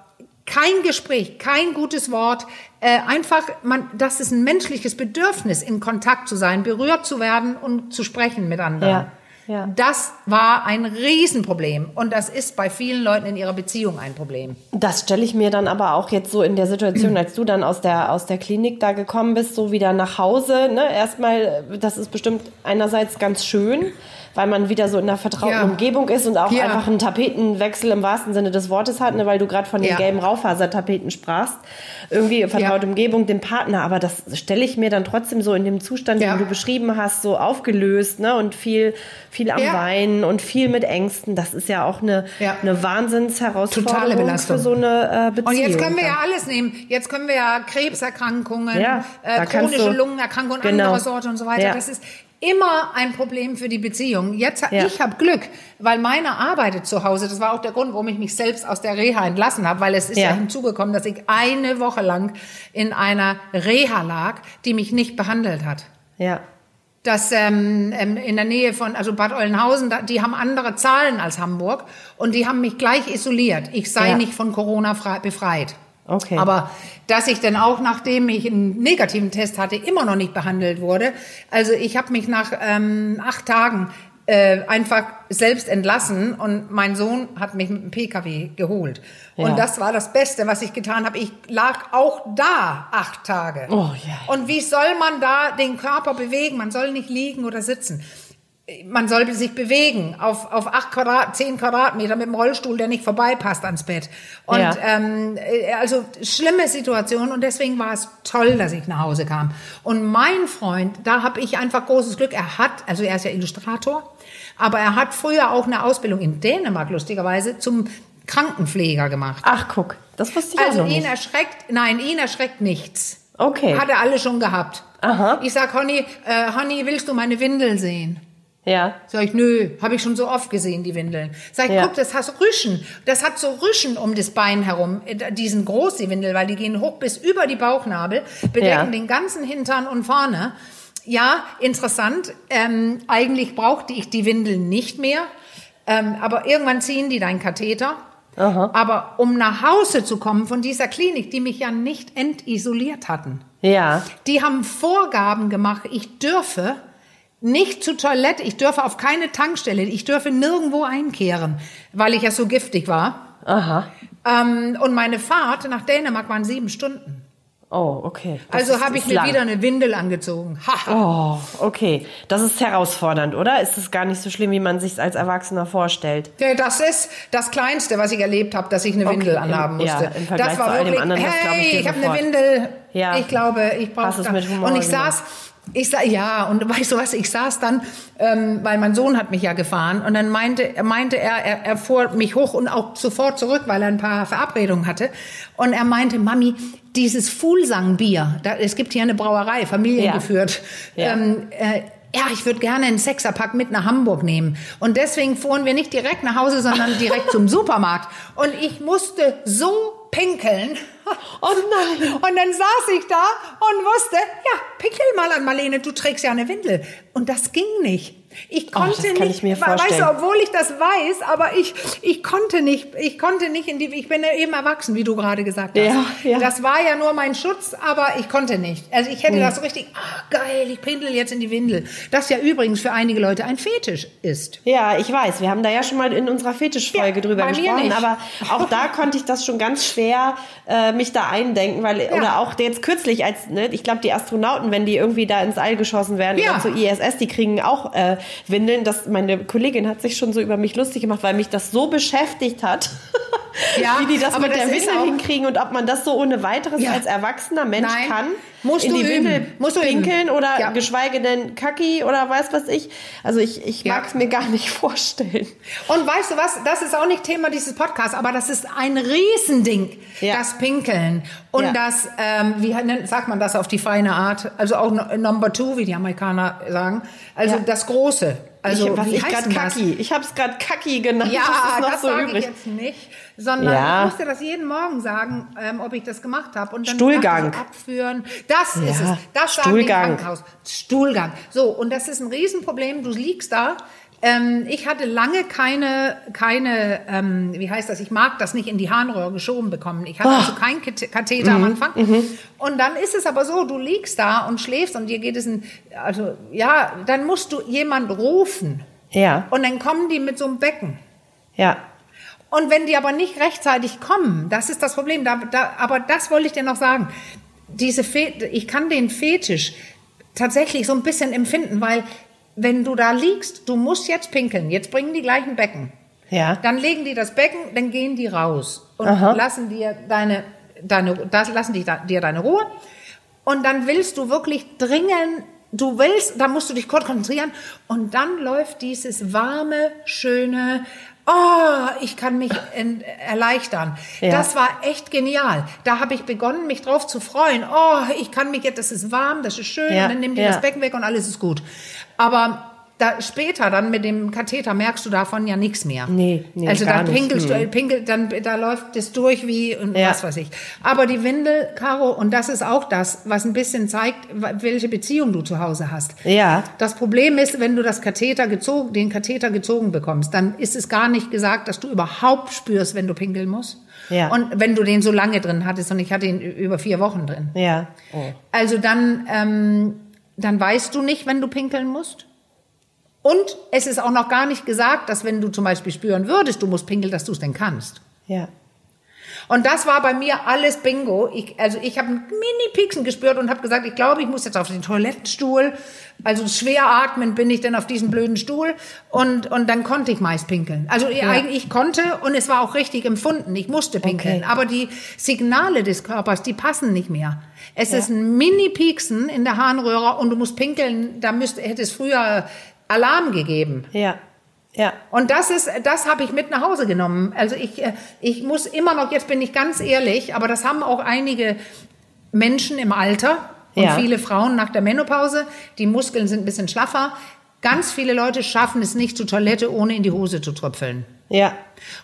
Speaker 2: kein Gespräch, kein gutes Wort, äh, einfach man, das ist ein menschliches Bedürfnis, in Kontakt zu sein, berührt zu werden und zu sprechen mit anderen.
Speaker 1: Ja, ja.
Speaker 2: Das war ein Riesenproblem und das ist bei vielen Leuten in ihrer Beziehung ein Problem.
Speaker 1: Das stelle ich mir dann aber auch jetzt so in der Situation, als du dann aus der, aus der Klinik da gekommen bist, so wieder nach Hause. Ne? Erstmal, das ist bestimmt einerseits ganz schön, weil man wieder so in einer vertrauten
Speaker 2: Ja.
Speaker 1: Umgebung ist und auch
Speaker 2: Ja.
Speaker 1: einfach einen Tapetenwechsel im wahrsten Sinne des Wortes hat, ne, weil du gerade von den
Speaker 2: Ja.
Speaker 1: gelben Raufasertapeten sprachst. Irgendwie vertraute. Umgebung, dem Partner, aber das stelle ich mir dann trotzdem so in dem Zustand, den du beschrieben hast, so aufgelöst, ne? Und viel, viel am. Weinen und viel mit Ängsten. Das ist ja auch eine, eine Wahnsinnsherausforderung für so eine äh, Beziehung.
Speaker 2: Und jetzt können wir ja alles nehmen. Jetzt können wir ja Krebserkrankungen, äh, chronische Lungenerkrankungen
Speaker 1: genau.
Speaker 2: anderer Sorte und so weiter. Das ist immer ein Problem für die Beziehung. Jetzt,
Speaker 1: Ja.
Speaker 2: ich habe Glück, weil meine arbeitet zu Hause. Das war auch der Grund, warum ich mich selbst aus der Reha entlassen habe, weil es ist ja.
Speaker 1: Ja.
Speaker 2: hinzugekommen, dass ich eine Woche lang in einer Reha lag, die mich nicht behandelt hat.
Speaker 1: Ja.
Speaker 2: Das ähm, ähm, in der Nähe von, also Bad Oeynhausen, da, die haben andere Zahlen als Hamburg und die haben mich gleich isoliert. Ich sei
Speaker 1: Ja.
Speaker 2: nicht von Corona frei, befreit.
Speaker 1: Okay.
Speaker 2: Aber dass ich dann auch, nachdem ich einen negativen Test hatte, immer noch nicht behandelt wurde. Also ich habe mich nach ähm, acht Tagen äh, einfach selbst entlassen und mein Sohn hat mich mit dem PKW geholt.
Speaker 1: Ja.
Speaker 2: Und das war das Beste, was ich getan habe. Ich lag auch da acht Tage.
Speaker 1: Oh, ja.
Speaker 2: Und wie soll man da den Körper bewegen? Man soll nicht liegen oder sitzen. Man soll sich bewegen auf, auf acht Quadrat, zehn Quadratmeter mit dem Rollstuhl, der nicht vorbeipasst ans Bett. Und
Speaker 1: Ja.
Speaker 2: ähm, äh, also schlimme Situation und deswegen war es toll, dass ich nach Hause kam. Und mein Freund, da habe ich einfach großes Glück. Er hat, also er ist ja Illustrator, aber er hat früher auch eine Ausbildung in Dänemark lustigerweise zum Krankenpfleger gemacht.
Speaker 1: Ach, guck, das wusste ich
Speaker 2: Also
Speaker 1: auch noch
Speaker 2: ihn
Speaker 1: nicht.
Speaker 2: erschreckt, nein, ihn erschreckt nichts.
Speaker 1: Okay.
Speaker 2: Hat er alle schon gehabt.
Speaker 1: Aha.
Speaker 2: Ich sag, Honey, äh, Honey, willst du meine Windel sehen?
Speaker 1: Ja.
Speaker 2: Sag ich, nö, habe ich schon so oft gesehen, die Windeln. Sag ich,
Speaker 1: Ja.
Speaker 2: guck, das hat Rüschen. Das hat so Rüschen um das Bein herum. Äh, Die sind groß, die Windel, weil die gehen hoch bis über die Bauchnabel, bedecken
Speaker 1: Ja.
Speaker 2: den ganzen Hintern und vorne. Ja, interessant. Ähm, eigentlich brauchte ich die Windeln nicht mehr. Ähm, aber irgendwann ziehen die deinen Katheter. Aber um nach Hause zu kommen von dieser Klinik, die mich ja nicht entisoliert hatten,
Speaker 1: Ja.
Speaker 2: die haben Vorgaben gemacht, ich dürfe nicht zur Toilette, ich dürfe auf keine Tankstelle, ich dürfe nirgendwo einkehren, weil ich ja so giftig war.
Speaker 1: Aha.
Speaker 2: Ähm, und meine Fahrt nach Dänemark waren sieben Stunden.
Speaker 1: Oh, okay. Das
Speaker 2: Also habe ich mir
Speaker 1: lang.
Speaker 2: wieder eine Windel angezogen. Haha.
Speaker 1: Oh, okay. Das ist herausfordernd, oder? Ist es gar nicht so schlimm, wie man sich als Erwachsener vorstellt?
Speaker 2: Ja, Das ist das Kleinste, was ich erlebt habe, dass ich eine Windel
Speaker 1: im-
Speaker 2: anhaben
Speaker 1: ja,
Speaker 2: musste.
Speaker 1: im Vergleich
Speaker 2: das war
Speaker 1: zu all dem
Speaker 2: wirklich,
Speaker 1: anderen, das glaub ich
Speaker 2: hey, ich habe eine. Windel.
Speaker 1: Ja.
Speaker 2: Ich glaube, ich brauche
Speaker 1: Humor
Speaker 2: Und ich saß, ich sah, ja, und weißt du was, ich saß dann, ähm, weil mein Sohn hat mich ja gefahren und dann meinte, er meinte er, er, er fuhr mich hoch und auch sofort zurück, weil er ein paar Verabredungen hatte. Und er meinte, Mami, dieses Fuhlsangbier, da, es gibt hier eine Brauerei, familiengeführt.
Speaker 1: Ja.
Speaker 2: Ähm, äh, ja, ich würde gerne einen Sechserpack mit nach Hamburg nehmen. Und deswegen fuhren wir nicht direkt nach Hause, sondern direkt zum Supermarkt. Und ich musste so pinkeln.
Speaker 1: Oh nein.
Speaker 2: Und dann saß ich da und wusste, ja, pinkel mal an Marlene, du trägst ja eine Windel. Und das ging nicht. Ich
Speaker 1: Oh,
Speaker 2: konnte
Speaker 1: das kann
Speaker 2: nicht,
Speaker 1: ich
Speaker 2: weißt du, obwohl ich das weiß, aber ich, ich konnte nicht, ich konnte nicht in die, ich bin ja eben erwachsen, wie du gerade gesagt hast.
Speaker 1: Ja, ja.
Speaker 2: Das war ja nur mein Schutz, aber ich konnte nicht. Also ich hätte das so richtig, ah, geil, ich pindel jetzt in die Windel. Das ja übrigens für einige Leute ein Fetisch ist.
Speaker 1: Ja, ich weiß. Wir haben da ja schon mal in unserer Fetischfolge
Speaker 2: Ja,
Speaker 1: drüber gesprochen, aber auch da konnte ich das schon ganz schwer äh, mich da eindenken, weil oder auch jetzt kürzlich als ne, ich glaube die Astronauten, wenn die irgendwie da ins All geschossen werden
Speaker 2: Ja.
Speaker 1: zur ISS, die kriegen auch äh, Windeln. Das meine Kollegin hat sich schon so über mich lustig gemacht, weil mich das so beschäftigt hat,
Speaker 2: Ja,
Speaker 1: wie die das mit
Speaker 2: das
Speaker 1: der Windel hinkriegen und ob man das so ohne weiteres
Speaker 2: Ja.
Speaker 1: als erwachsener Mensch
Speaker 2: Nein.
Speaker 1: kann.
Speaker 2: Musst
Speaker 1: in
Speaker 2: du
Speaker 1: die
Speaker 2: üben.
Speaker 1: Windel
Speaker 2: Musst du üben.
Speaker 1: pinkeln oder
Speaker 2: Ja.
Speaker 1: geschweige denn Kacki oder weiß was ich. Also ich, ich mag es mir gar nicht vorstellen.
Speaker 2: Und weißt du was, das ist auch nicht Thema dieses Podcasts, aber das ist ein Riesending, das Pinkeln. Und das, ähm, wie sagt man das auf die feine Art? Also auch Number Two, wie die Amerikaner sagen. Also das Große. Also
Speaker 1: ich, was ich gerade? Kacki. Ich habe es gerade Kacki genannt.
Speaker 2: Ja,
Speaker 1: das ist noch
Speaker 2: das
Speaker 1: so
Speaker 2: sage
Speaker 1: übrig.
Speaker 2: ich jetzt nicht, sondern
Speaker 1: Ja.
Speaker 2: ich musste das jeden Morgen sagen, ähm, ob ich das gemacht habe. Und dann
Speaker 1: Stuhlgang.
Speaker 2: abführen. Das ist
Speaker 1: Ja,
Speaker 2: es. Das sagen
Speaker 1: Stuhlgang.
Speaker 2: Krankenhaus. Stuhlgang. So, und das ist ein Riesenproblem. Du liegst da. Ähm, ich hatte lange keine, keine, ähm, wie heißt das? Ich mag das nicht in die Harnröhre geschoben bekommen. Ich hatte
Speaker 1: Ah.
Speaker 2: also keinen Kat- Katheter
Speaker 1: Mhm,
Speaker 2: am Anfang. Und dann ist es aber so, du liegst da und schläfst und dir geht es ein, also, ja, dann musst du jemand rufen.
Speaker 1: Ja,
Speaker 2: Und dann kommen die mit so einem Becken.
Speaker 1: ja.
Speaker 2: Und wenn die aber nicht rechtzeitig kommen, das ist das Problem. Da, da, aber das wollte ich dir noch sagen. Diese Fe ich kann den Fetisch tatsächlich so ein bisschen empfinden, weil wenn du da liegst, du musst jetzt pinkeln, jetzt bringen die gleichen Becken.
Speaker 1: Ja.
Speaker 2: Dann legen die das Becken, dann gehen die raus und
Speaker 1: Aha.
Speaker 2: lassen dir deine, deine, das lassen die, dir deine Ruhe. Und dann willst du wirklich dringend, du willst, da musst du dich kurz konzentrieren und dann läuft dieses warme, schöne, oh, ich kann mich erleichtern.
Speaker 1: Ja.
Speaker 2: Das war echt genial. Da habe ich begonnen, mich drauf zu freuen. Oh, ich kann mich jetzt, das ist warm, das ist schön,
Speaker 1: Ja,
Speaker 2: und dann nimm dir
Speaker 1: ja.
Speaker 2: das Becken weg und alles ist gut. Aber da später dann mit dem Katheter merkst du davon ja nichts mehr.
Speaker 1: Nee, nee,
Speaker 2: also da
Speaker 1: nicht.
Speaker 2: pinkelst du,
Speaker 1: Hm.
Speaker 2: pinkelt, dann da läuft es durch wie und
Speaker 1: Ja.
Speaker 2: was weiß ich. Aber die Windel, Caro, und das ist auch das, was ein bisschen zeigt, welche Beziehung du zu Hause hast.
Speaker 1: Ja.
Speaker 2: Das Problem ist, wenn du das Katheter gezogen, den Katheter gezogen bekommst, dann ist es gar nicht gesagt, dass du überhaupt spürst, wenn du pinkeln musst.
Speaker 1: Ja.
Speaker 2: Und wenn du den so lange drin hattest, und ich hatte ihn über vier Wochen drin.
Speaker 1: Ja. Oh.
Speaker 2: Also dann, ähm, dann weißt du nicht, wenn du pinkeln musst. Und es ist auch noch gar nicht gesagt, dass wenn du zum Beispiel spüren würdest, du musst pinkeln, dass du es denn kannst.
Speaker 1: Ja.
Speaker 2: Und das war bei mir alles Bingo. Ich, also ich habe einen Mini-Pieksen gespürt und habe gesagt, ich glaube, ich muss jetzt auf den Toilettenstuhl. Also schwer atmend bin ich dann auf diesen blöden Stuhl und, und dann konnte ich meist pinkeln. Also eigentlich ich konnte und es war auch richtig empfunden. Ich musste pinkeln.
Speaker 1: Okay.
Speaker 2: Aber die Signale des Körpers, die passen nicht mehr. Es ist ein Mini-Pieksen in der Harnröhre und du musst pinkeln. Da müsste, hätte es früher Alarm gegeben.
Speaker 1: Ja. Ja.
Speaker 2: Und das ist, das habe ich mit nach Hause genommen. Also ich, äh, ich muss immer noch, jetzt bin ich ganz ehrlich, aber das haben auch einige Menschen im Alter und
Speaker 1: Ja.
Speaker 2: viele Frauen nach der Menopause. Die Muskeln sind ein bisschen schlaffer. Ganz viele Leute schaffen es nicht zur Toilette, ohne in die Hose zu tröpfeln.
Speaker 1: Ja.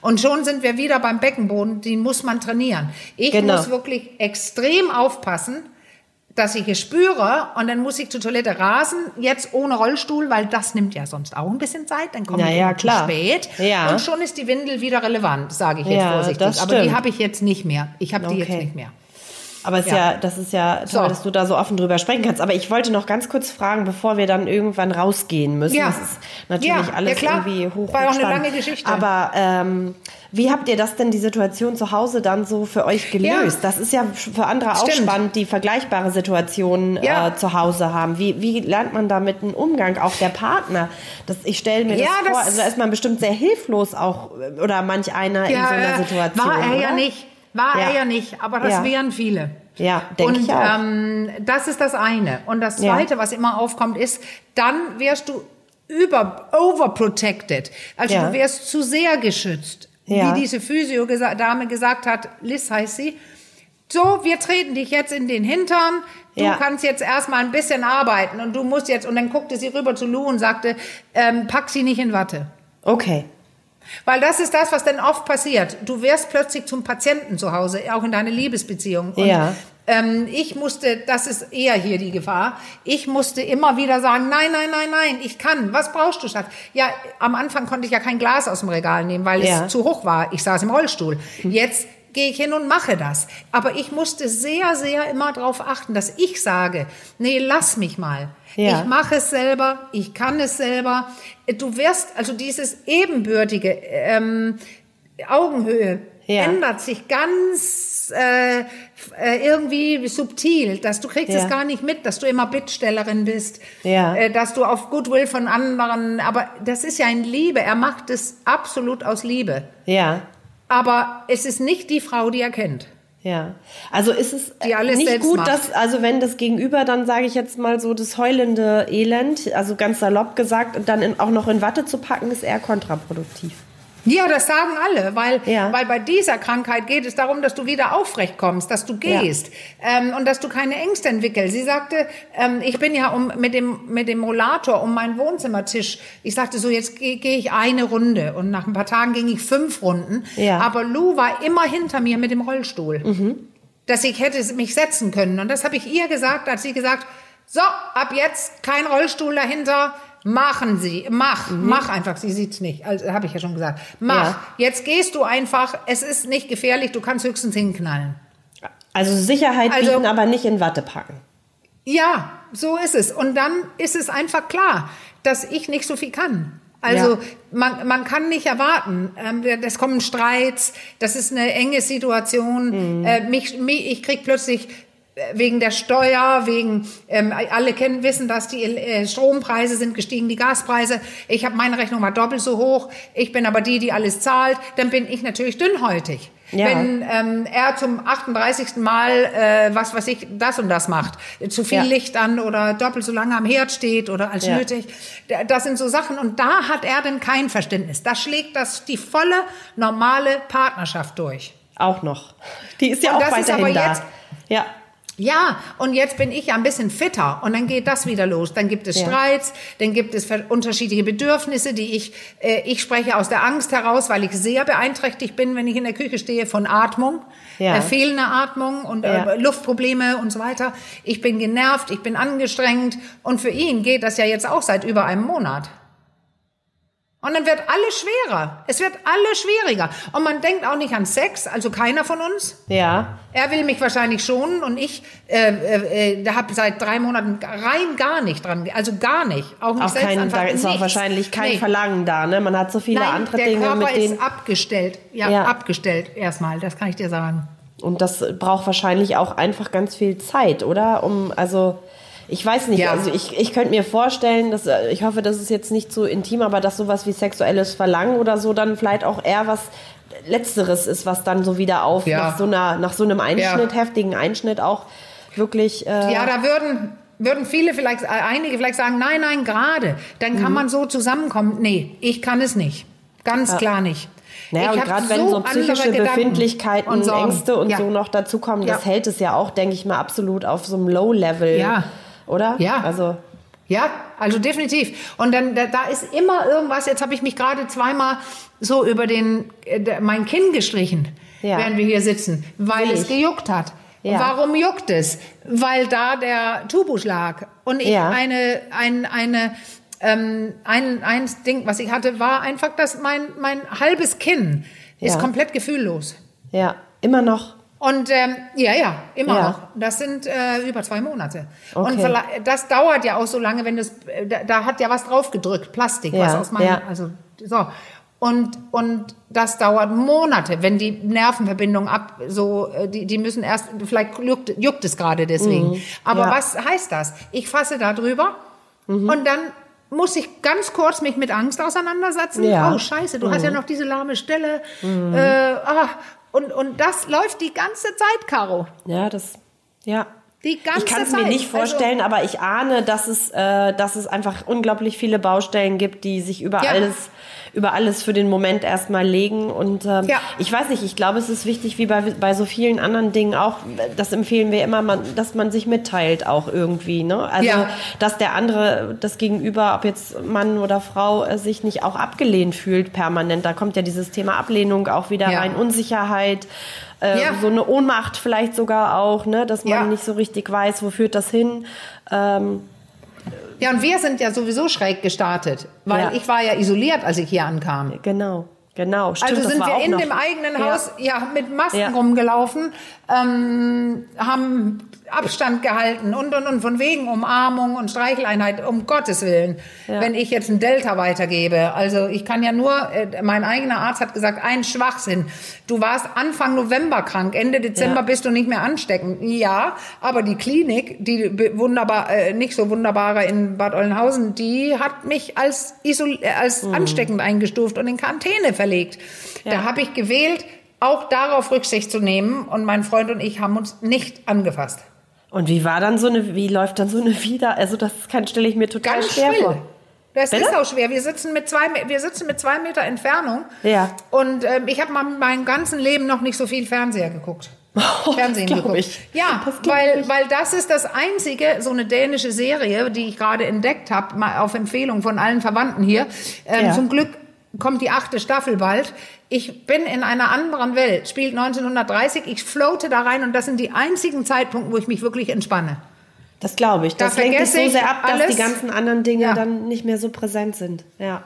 Speaker 2: Und schon sind wir wieder beim Beckenboden, den muss man trainieren. Ich
Speaker 1: Genau.
Speaker 2: muss wirklich extrem aufpassen, dass ich es spüre und dann muss ich zur Toilette rasen, jetzt ohne Rollstuhl, weil das nimmt ja sonst auch ein bisschen Zeit, dann komme
Speaker 1: Na
Speaker 2: ich
Speaker 1: ja,
Speaker 2: immer zu
Speaker 1: klar.
Speaker 2: spät
Speaker 1: Ja.
Speaker 2: und schon ist die Windel wieder relevant, sage ich jetzt
Speaker 1: Ja,
Speaker 2: vorsichtig. Aber die habe ich jetzt nicht mehr. Ich habe die jetzt
Speaker 1: Okay.
Speaker 2: nicht mehr.
Speaker 1: Aber es ist ja.
Speaker 2: Ja.
Speaker 1: das ist ja toll,
Speaker 2: So.
Speaker 1: dass du da so offen drüber sprechen kannst. Aber ich wollte noch ganz kurz fragen, bevor wir dann irgendwann rausgehen müssen.
Speaker 2: Ja.
Speaker 1: Das ist natürlich
Speaker 2: Ja,
Speaker 1: alles
Speaker 2: ja klar.
Speaker 1: irgendwie hoch
Speaker 2: War auch eine lange Geschichte.
Speaker 1: Aber ähm, wie habt ihr das denn, die Situation zu Hause dann so für euch gelöst?
Speaker 2: Ja.
Speaker 1: Das ist ja für andere auch
Speaker 2: Stimmt.
Speaker 1: spannend, die vergleichbare Situationen
Speaker 2: Ja.
Speaker 1: äh, zu Hause haben. Wie, wie lernt man damit einen Umgang? Auch der Partner. Das, ich stelle mir
Speaker 2: Ja,
Speaker 1: das vor,
Speaker 2: das-
Speaker 1: also da ist man bestimmt sehr hilflos auch, äh, oder manch einer in so einer
Speaker 2: äh,
Speaker 1: Situation.
Speaker 2: War er ja
Speaker 1: oder?
Speaker 2: nicht. War
Speaker 1: Ja.
Speaker 2: er ja nicht, aber das
Speaker 1: Ja.
Speaker 2: wären viele.
Speaker 1: Ja, denke
Speaker 2: Und
Speaker 1: ich auch.
Speaker 2: ähm, das ist das eine. Und das
Speaker 1: Ja.
Speaker 2: zweite, was immer aufkommt, ist, dann wärst du über overprotected. Also
Speaker 1: Ja.
Speaker 2: du wärst zu sehr geschützt.
Speaker 1: Ja.
Speaker 2: Wie diese Physio-Dame gesagt hat, Liz heißt sie. So, wir treten dich jetzt in den Hintern. Du
Speaker 1: Ja.
Speaker 2: kannst jetzt erstmal ein bisschen arbeiten und du musst jetzt, und dann guckte sie rüber zu Lou und sagte, ähm, pack sie nicht in Watte.
Speaker 1: Okay.
Speaker 2: Weil das ist das, was dann oft passiert. Du wirst plötzlich zum Patienten zu Hause, auch in deiner Liebesbeziehung. Und,
Speaker 1: Ja.
Speaker 2: Ähm, ich musste, das ist eher hier die Gefahr, ich musste immer wieder sagen, nein, nein, nein, nein, ich kann. Was brauchst du, Schatz? Ja, am Anfang konnte ich ja kein Glas aus dem Regal nehmen, weil
Speaker 1: Ja.
Speaker 2: es zu hoch war. Ich saß im Rollstuhl. Jetzt gehe ich hin und mache das. Aber ich musste sehr, sehr immer darauf achten, dass ich sage, nee, lass mich mal.
Speaker 1: Ja.
Speaker 2: Ich mache es selber, ich kann es selber. Du wirst, also dieses ebenbürtige ähm, Augenhöhe
Speaker 1: Ja.
Speaker 2: ändert sich ganz äh, äh, irgendwie subtil, dass du kriegst
Speaker 1: Ja.
Speaker 2: es gar nicht mit, dass du immer Bittstellerin bist,
Speaker 1: Ja.
Speaker 2: äh, dass du auf Goodwill von anderen, aber das ist ja in Liebe, er macht es absolut aus Liebe.
Speaker 1: Ja.
Speaker 2: Aber es ist nicht die Frau, die er kennt.
Speaker 1: Ja, also ist es nicht gut,
Speaker 2: macht.
Speaker 1: dass, also wenn das Gegenüber dann, sage ich jetzt mal so, das heulende Elend, also ganz salopp gesagt, und dann in, auch noch in Watte zu packen, ist eher kontraproduktiv.
Speaker 2: Ja, das sagen alle, weil,
Speaker 1: Ja.
Speaker 2: weil bei dieser Krankheit geht es darum, dass du wieder aufrecht kommst, dass du gehst ähm, und dass du keine Ängste entwickelst. Sie sagte, ähm, ich bin ja um, mit, dem, mit dem Rollator um meinen Wohnzimmertisch. Ich sagte so, jetzt gehe geh ich eine Runde und nach ein paar Tagen ging ich fünf Runden.
Speaker 1: Ja.
Speaker 2: Aber Lou war immer hinter mir mit dem Rollstuhl, dass ich hätte mich setzen können. Und das habe ich ihr gesagt, hat sie gesagt, so, ab jetzt kein Rollstuhl dahinter. Machen Sie, mach, mach einfach. Sie sieht's nicht, also habe ich ja schon gesagt. Mach.
Speaker 1: Ja.
Speaker 2: Jetzt gehst du einfach. Es ist nicht gefährlich. Du kannst höchstens hinknallen.
Speaker 1: Also Sicherheit
Speaker 2: Also-
Speaker 1: bieten, aber nicht in Watte packen.
Speaker 2: Ja, so ist es. Und dann ist es einfach klar, dass ich nicht so viel kann. Also
Speaker 1: Ja.
Speaker 2: man, man kann nicht erwarten. Ähm, es kommen Streits, das ist eine enge Situation.
Speaker 1: Mhm.
Speaker 2: Äh, mich, mich, ich krieg plötzlich wegen der Steuer, wegen ähm, alle kennen wissen, dass die äh, Strompreise sind gestiegen, die Gaspreise. Ich habe meine Rechnung war doppelt so hoch. Ich bin aber die, die alles zahlt. Dann bin ich natürlich dünnhäutig. Ja. Wenn ähm, er zum 38. Mal äh, was was ich das und das macht, zu viel ja. Licht an oder doppelt so lange am Herd steht oder als ja. nötig, das sind so Sachen und da hat er denn kein Verständnis. Da schlägt das die volle normale Partnerschaft durch.
Speaker 1: Auch noch. Die ist ja und auch weiterhin da. Jetzt,
Speaker 2: ja. Ja, und jetzt bin ich ja ein bisschen fitter und dann geht das wieder los. Dann gibt es ja. Streits, dann gibt es unterschiedliche Bedürfnisse, die ich, äh, ich spreche aus der Angst heraus, weil ich sehr beeinträchtigt bin, wenn ich in der Küche stehe von Atmung, ja. äh, fehlende Atmung und äh, ja. Luftprobleme und so weiter. Ich bin genervt, ich bin angestrengt und für ihn geht das ja jetzt auch seit über einem Monat. Und dann wird alles schwerer. Es wird alles schwieriger. Und man denkt auch nicht an Sex, also keiner von uns.
Speaker 1: Ja.
Speaker 2: Er will mich wahrscheinlich schonen und ich äh, äh, äh habe seit drei Monaten rein gar nicht dran, also gar nicht.
Speaker 1: Auch nicht auch kein, Da ist auch wahrscheinlich kein nee. Verlangen da. Ne? Man hat so viele Nein, andere
Speaker 2: der
Speaker 1: Dinge.
Speaker 2: Der Körper ist abgestellt. Ja, ja, abgestellt erstmal, das kann ich dir sagen.
Speaker 1: Und das braucht wahrscheinlich auch einfach ganz viel Zeit, oder? Um, also ich weiß nicht, ja. also ich, ich könnte mir vorstellen, dass, äh, ich hoffe, das ist jetzt nicht so intim, aber dass sowas wie sexuelles Verlangen oder so dann vielleicht auch eher was Letzteres ist, was dann so wieder auf ja. nach so einer, nach so einem Einschnitt, ja. heftigen Einschnitt auch wirklich.
Speaker 2: Äh ja, da würden, würden viele vielleicht, äh, einige vielleicht sagen, nein, nein, gerade. Dann kann mhm. man so zusammenkommen. Nee, ich kann es nicht. Ganz ja. klar nicht.
Speaker 1: Naja, ich und gerade wenn so psychische Befindlichkeiten, und Ängste und ja. so noch dazukommen, das hält es ja auch, denke ich mal, absolut auf so einem Low-Level. Ja oder?
Speaker 2: Ja. Also ja, also definitiv. Und dann da, da ist immer irgendwas. Jetzt habe ich mich gerade zweimal so über den äh, mein Kinn gestrichen, ja. während wir hier sitzen, weil ich. es gejuckt hat. Ja. Warum juckt es? Weil da der Tubus lag und ich ja. eine ein, eine ähm, ein ein Ding, was ich hatte, war einfach, dass mein mein halbes Kinn ist komplett gefühllos.
Speaker 1: Ja, immer noch.
Speaker 2: Und ähm, ja, ja, immer ja. noch. Das sind äh, über zwei Monate. Okay. Und das dauert ja auch so lange, wenn das, äh, da, da hat ja was drauf gedrückt, Plastik, ja. was aus meinem, ja. also so. Und, und das dauert Monate, wenn die Nervenverbindung ab, so, äh, die, die müssen erst, vielleicht juckt, juckt es gerade deswegen. Mhm. Aber was heißt das? Ich fasse da drüber mhm. und dann muss ich ganz kurz mich mit Angst auseinandersetzen. Ja. Oh, scheiße, du mhm. hast ja noch diese lahme Stelle. Mhm. Äh, ah, und, und das läuft die ganze Zeit, Caro.
Speaker 1: Ja, das, ja.
Speaker 2: Die ganze
Speaker 1: ich kann es mir nicht vorstellen, also, aber ich ahne, dass es, äh, dass es einfach unglaublich viele Baustellen gibt, die sich über ja. alles über alles für den Moment erstmal legen. Und ähm, ja. ich weiß nicht, ich glaube, es ist wichtig, wie bei, bei so vielen anderen Dingen auch, das empfehlen wir immer, man, dass man sich mitteilt auch irgendwie. Ne? Also, ja. dass der andere, das Gegenüber, ob jetzt Mann oder Frau, äh, sich nicht auch abgelehnt fühlt permanent. Da kommt ja dieses Thema Ablehnung auch wieder ja. rein, Unsicherheit. Äh, ja. so eine Ohnmacht vielleicht sogar auch, ne, dass man ja. nicht so richtig weiß, wo führt das hin. Ähm,
Speaker 2: ja, und wir sind ja sowieso schräg gestartet, weil ja. ich war ja isoliert, als ich hier ankam.
Speaker 1: Genau. Genau,
Speaker 2: stimmt, Also sind wir in noch. dem eigenen Haus ja, mit Masken ja. rumgelaufen, ähm, haben Abstand gehalten und und und von wegen Umarmung und Streicheleinheit, um Gottes Willen, ja. wenn ich jetzt ein Delta weitergebe. Also ich kann ja nur, äh, mein eigener Arzt hat gesagt, ein Schwachsinn. Du warst Anfang November krank, Ende Dezember ja. bist du nicht mehr ansteckend. Ja, aber die Klinik, die wunderbar, äh, nicht so wunderbare in Bad Oeynhausen, die hat mich als, isol äh, als mhm. ansteckend eingestuft und in Quarantäne verlegt. Ja. Da habe ich gewählt, auch darauf Rücksicht zu nehmen und mein Freund und ich haben uns nicht angefasst.
Speaker 1: Und wie war dann so eine, wie läuft dann so eine wieder? Also das kann stelle ich mir total Ganz schwer schwill. vor.
Speaker 2: Das Bitte? ist auch schwer. Wir sitzen mit zwei, wir sitzen mit zwei Meter Entfernung. Ja. Und äh, ich habe mein ganzen Leben noch nicht so viel Fernseher geguckt. Oh, Fernsehen geguckt. Ich. Ja, weil, ich. weil das ist das einzige, so eine dänische Serie, die ich gerade entdeckt habe, auf Empfehlung von allen Verwandten hier. Ähm, ja. Zum Glück kommt die achte Staffel bald. Ich bin in einer anderen Welt, spielt 1930, ich floate da rein und das sind die einzigen Zeitpunkte, wo ich mich wirklich entspanne.
Speaker 1: Das glaube ich. Das da lenkt dich so sehr ab, dass die ganzen anderen Dinge ja. dann nicht mehr so präsent sind. Ja.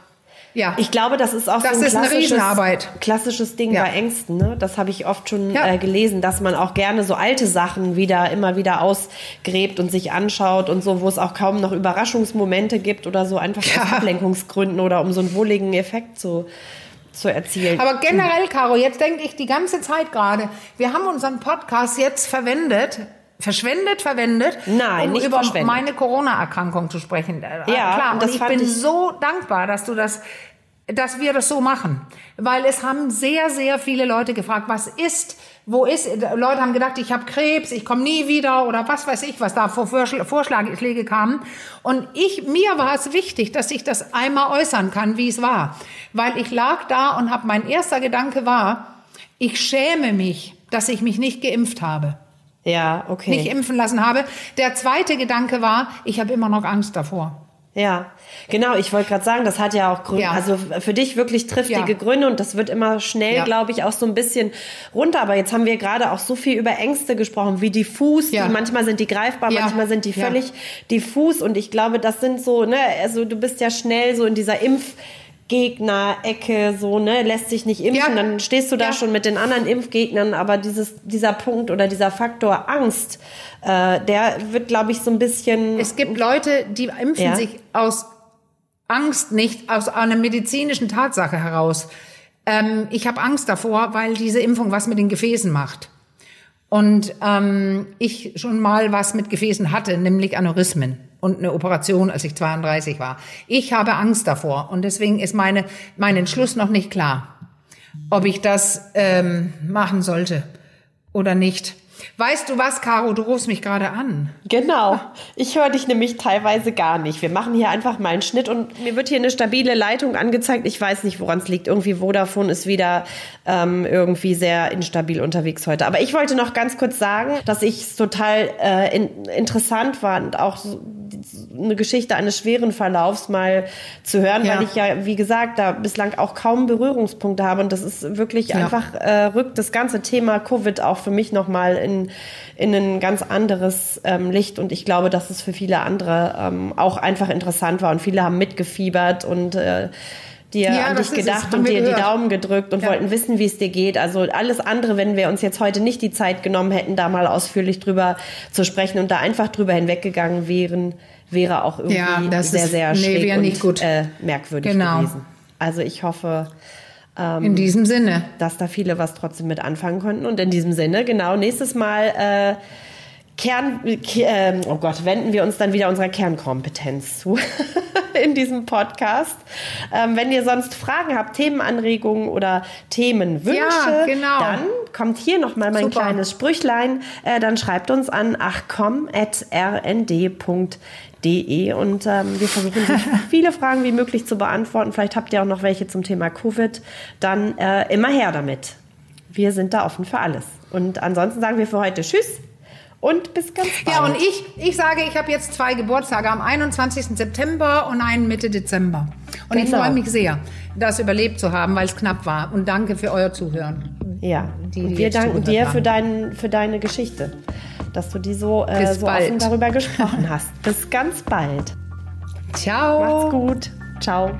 Speaker 1: Ja. Ich glaube, das ist auch
Speaker 2: das
Speaker 1: so ein
Speaker 2: klassisches,
Speaker 1: klassisches Ding ja. bei Ängsten. Ne? Das habe ich oft schon ja. äh, gelesen, dass man auch gerne so alte Sachen wieder immer wieder ausgräbt und sich anschaut und so, wo es auch kaum noch Überraschungsmomente gibt oder so einfach ja. aus Ablenkungsgründen oder um so einen wohligen Effekt zu zu erzielen.
Speaker 2: Aber generell, Caro, jetzt denke ich die ganze Zeit gerade, wir haben unseren Podcast jetzt verwendet, verschwendet verwendet,
Speaker 1: Nein,
Speaker 2: um
Speaker 1: nicht
Speaker 2: über meine Corona-Erkrankung zu sprechen. Äh,
Speaker 1: Ja,
Speaker 2: klar.
Speaker 1: und
Speaker 2: Und, ich bin so dankbar, dass du das, dass wir das so machen, weil es haben sehr, sehr viele Leute gefragt, was ist, wo ist, Leute haben gedacht, ich habe Krebs, ich komme nie wieder oder was weiß ich, was da vor Vorschl- Vorschläge kamen. Und ich, mir war es wichtig, dass ich das einmal äußern kann, wie es war, weil ich lag da und habe mein erster Gedanke war, ich schäme mich, dass ich mich nicht geimpft habe
Speaker 1: Ja, okay.
Speaker 2: nicht impfen lassen habe. Der zweite Gedanke war, ich habe immer noch Angst davor.
Speaker 1: Ja, genau. Ich wollte gerade sagen, das hat ja auch Gründe,
Speaker 2: Ja.
Speaker 1: also für dich wirklich triftige
Speaker 2: Ja.
Speaker 1: Gründe und das wird immer schnell,
Speaker 2: Ja.
Speaker 1: glaube ich, auch so ein bisschen runter. Aber jetzt haben wir gerade auch so viel über Ängste gesprochen, wie diffus. Die, manchmal sind die greifbar, manchmal sind die völlig diffus. Und ich glaube, das sind so, ne, also du bist ja schnell so in dieser Impf Gegner-Ecke, so, ne, lässt sich nicht impfen,
Speaker 2: Ja.
Speaker 1: dann stehst du da
Speaker 2: Ja.
Speaker 1: schon mit den anderen Impfgegnern, aber dieses, dieser Punkt oder dieser Faktor Angst, äh, der wird, glaube ich, so ein bisschen.
Speaker 2: Es gibt Leute, die impfen
Speaker 1: Ja.
Speaker 2: sich aus Angst nicht, aus einer medizinischen Tatsache heraus. Ähm, ich habe Angst davor, weil diese Impfung was mit den Gefäßen macht. Und ähm, ich schon mal was mit Gefäßen hatte, nämlich Aneurysmen und eine Operation, als ich 32 war. Ich habe Angst davor und deswegen ist meine, mein Entschluss noch nicht klar, ob ich das ähm, machen sollte oder nicht. Weißt du was, Caro, du rufst mich gerade an.
Speaker 1: Genau. Ich höre dich nämlich teilweise gar nicht. Wir machen hier einfach mal einen Schnitt und mir wird hier eine stabile Leitung angezeigt. Ich weiß nicht, woran es liegt. Irgendwie Vodafone ist wieder ähm, irgendwie sehr instabil unterwegs heute. Aber ich wollte noch ganz kurz sagen, dass ich es total äh, in, interessant fand, auch so, eine Geschichte eines schweren Verlaufs mal zu hören,
Speaker 2: Ja.
Speaker 1: weil ich ja, wie gesagt, da bislang auch kaum Berührungspunkte habe. Und das ist wirklich
Speaker 2: Ja.
Speaker 1: einfach, äh, rückt das ganze Thema Covid auch für mich nochmal in, in ein ganz anderes ähm, Licht. Und ich glaube, dass es für viele andere ähm, auch einfach interessant war. Und viele haben mitgefiebert und äh, dir
Speaker 2: Ja,
Speaker 1: an dich gedacht und dir die
Speaker 2: gehört.
Speaker 1: Daumen gedrückt und
Speaker 2: Ja.
Speaker 1: wollten wissen, wie es dir geht. Also alles andere, wenn wir uns jetzt heute nicht die Zeit genommen hätten, da mal ausführlich drüber zu sprechen und da einfach drüber hinweggegangen wären, wäre auch irgendwie
Speaker 2: Ja, das
Speaker 1: sehr,
Speaker 2: ist-
Speaker 1: sehr
Speaker 2: nee,
Speaker 1: schräg
Speaker 2: nicht gut.
Speaker 1: Äh, merkwürdig
Speaker 2: Genau.
Speaker 1: gewesen. Also ich hoffe,
Speaker 2: In diesem Sinne.
Speaker 1: dass da viele was trotzdem mit anfangen konnten. Und in diesem Sinne, genau, nächstes Mal äh, Kern, Ke- ähm, oh Gott, wenden wir uns dann wieder unserer Kernkompetenz zu in diesem Podcast. Ähm, wenn ihr sonst Fragen habt, Themenanregungen oder Themenwünsche,
Speaker 2: Ja, genau.
Speaker 1: dann kommt hier nochmal mein
Speaker 2: Super.
Speaker 1: kleines Sprüchlein. Äh, dann schreibt uns an achcom.rnd.de und ähm, wir versuchen so viele Fragen wie möglich zu beantworten. Vielleicht habt ihr auch noch welche zum Thema Covid. Dann äh, immer her damit. Wir sind da offen für alles. Und ansonsten sagen wir für heute Tschüss und bis ganz bald.
Speaker 2: Ja, und ich, ich sage, ich habe jetzt zwei Geburtstage am 21. September und einen Mitte Dezember. Und ich
Speaker 1: Genau.
Speaker 2: freue mich sehr, das überlebt zu haben, weil es knapp war. Und danke für euer Zuhören.
Speaker 1: Ja,
Speaker 2: die,
Speaker 1: und
Speaker 2: die
Speaker 1: wir danken dir für, dein, für deine Geschichte, dass du die so, äh, so offen darüber gesprochen hast. Bis ganz bald.
Speaker 2: Ciao.
Speaker 1: Macht's gut. Ciao.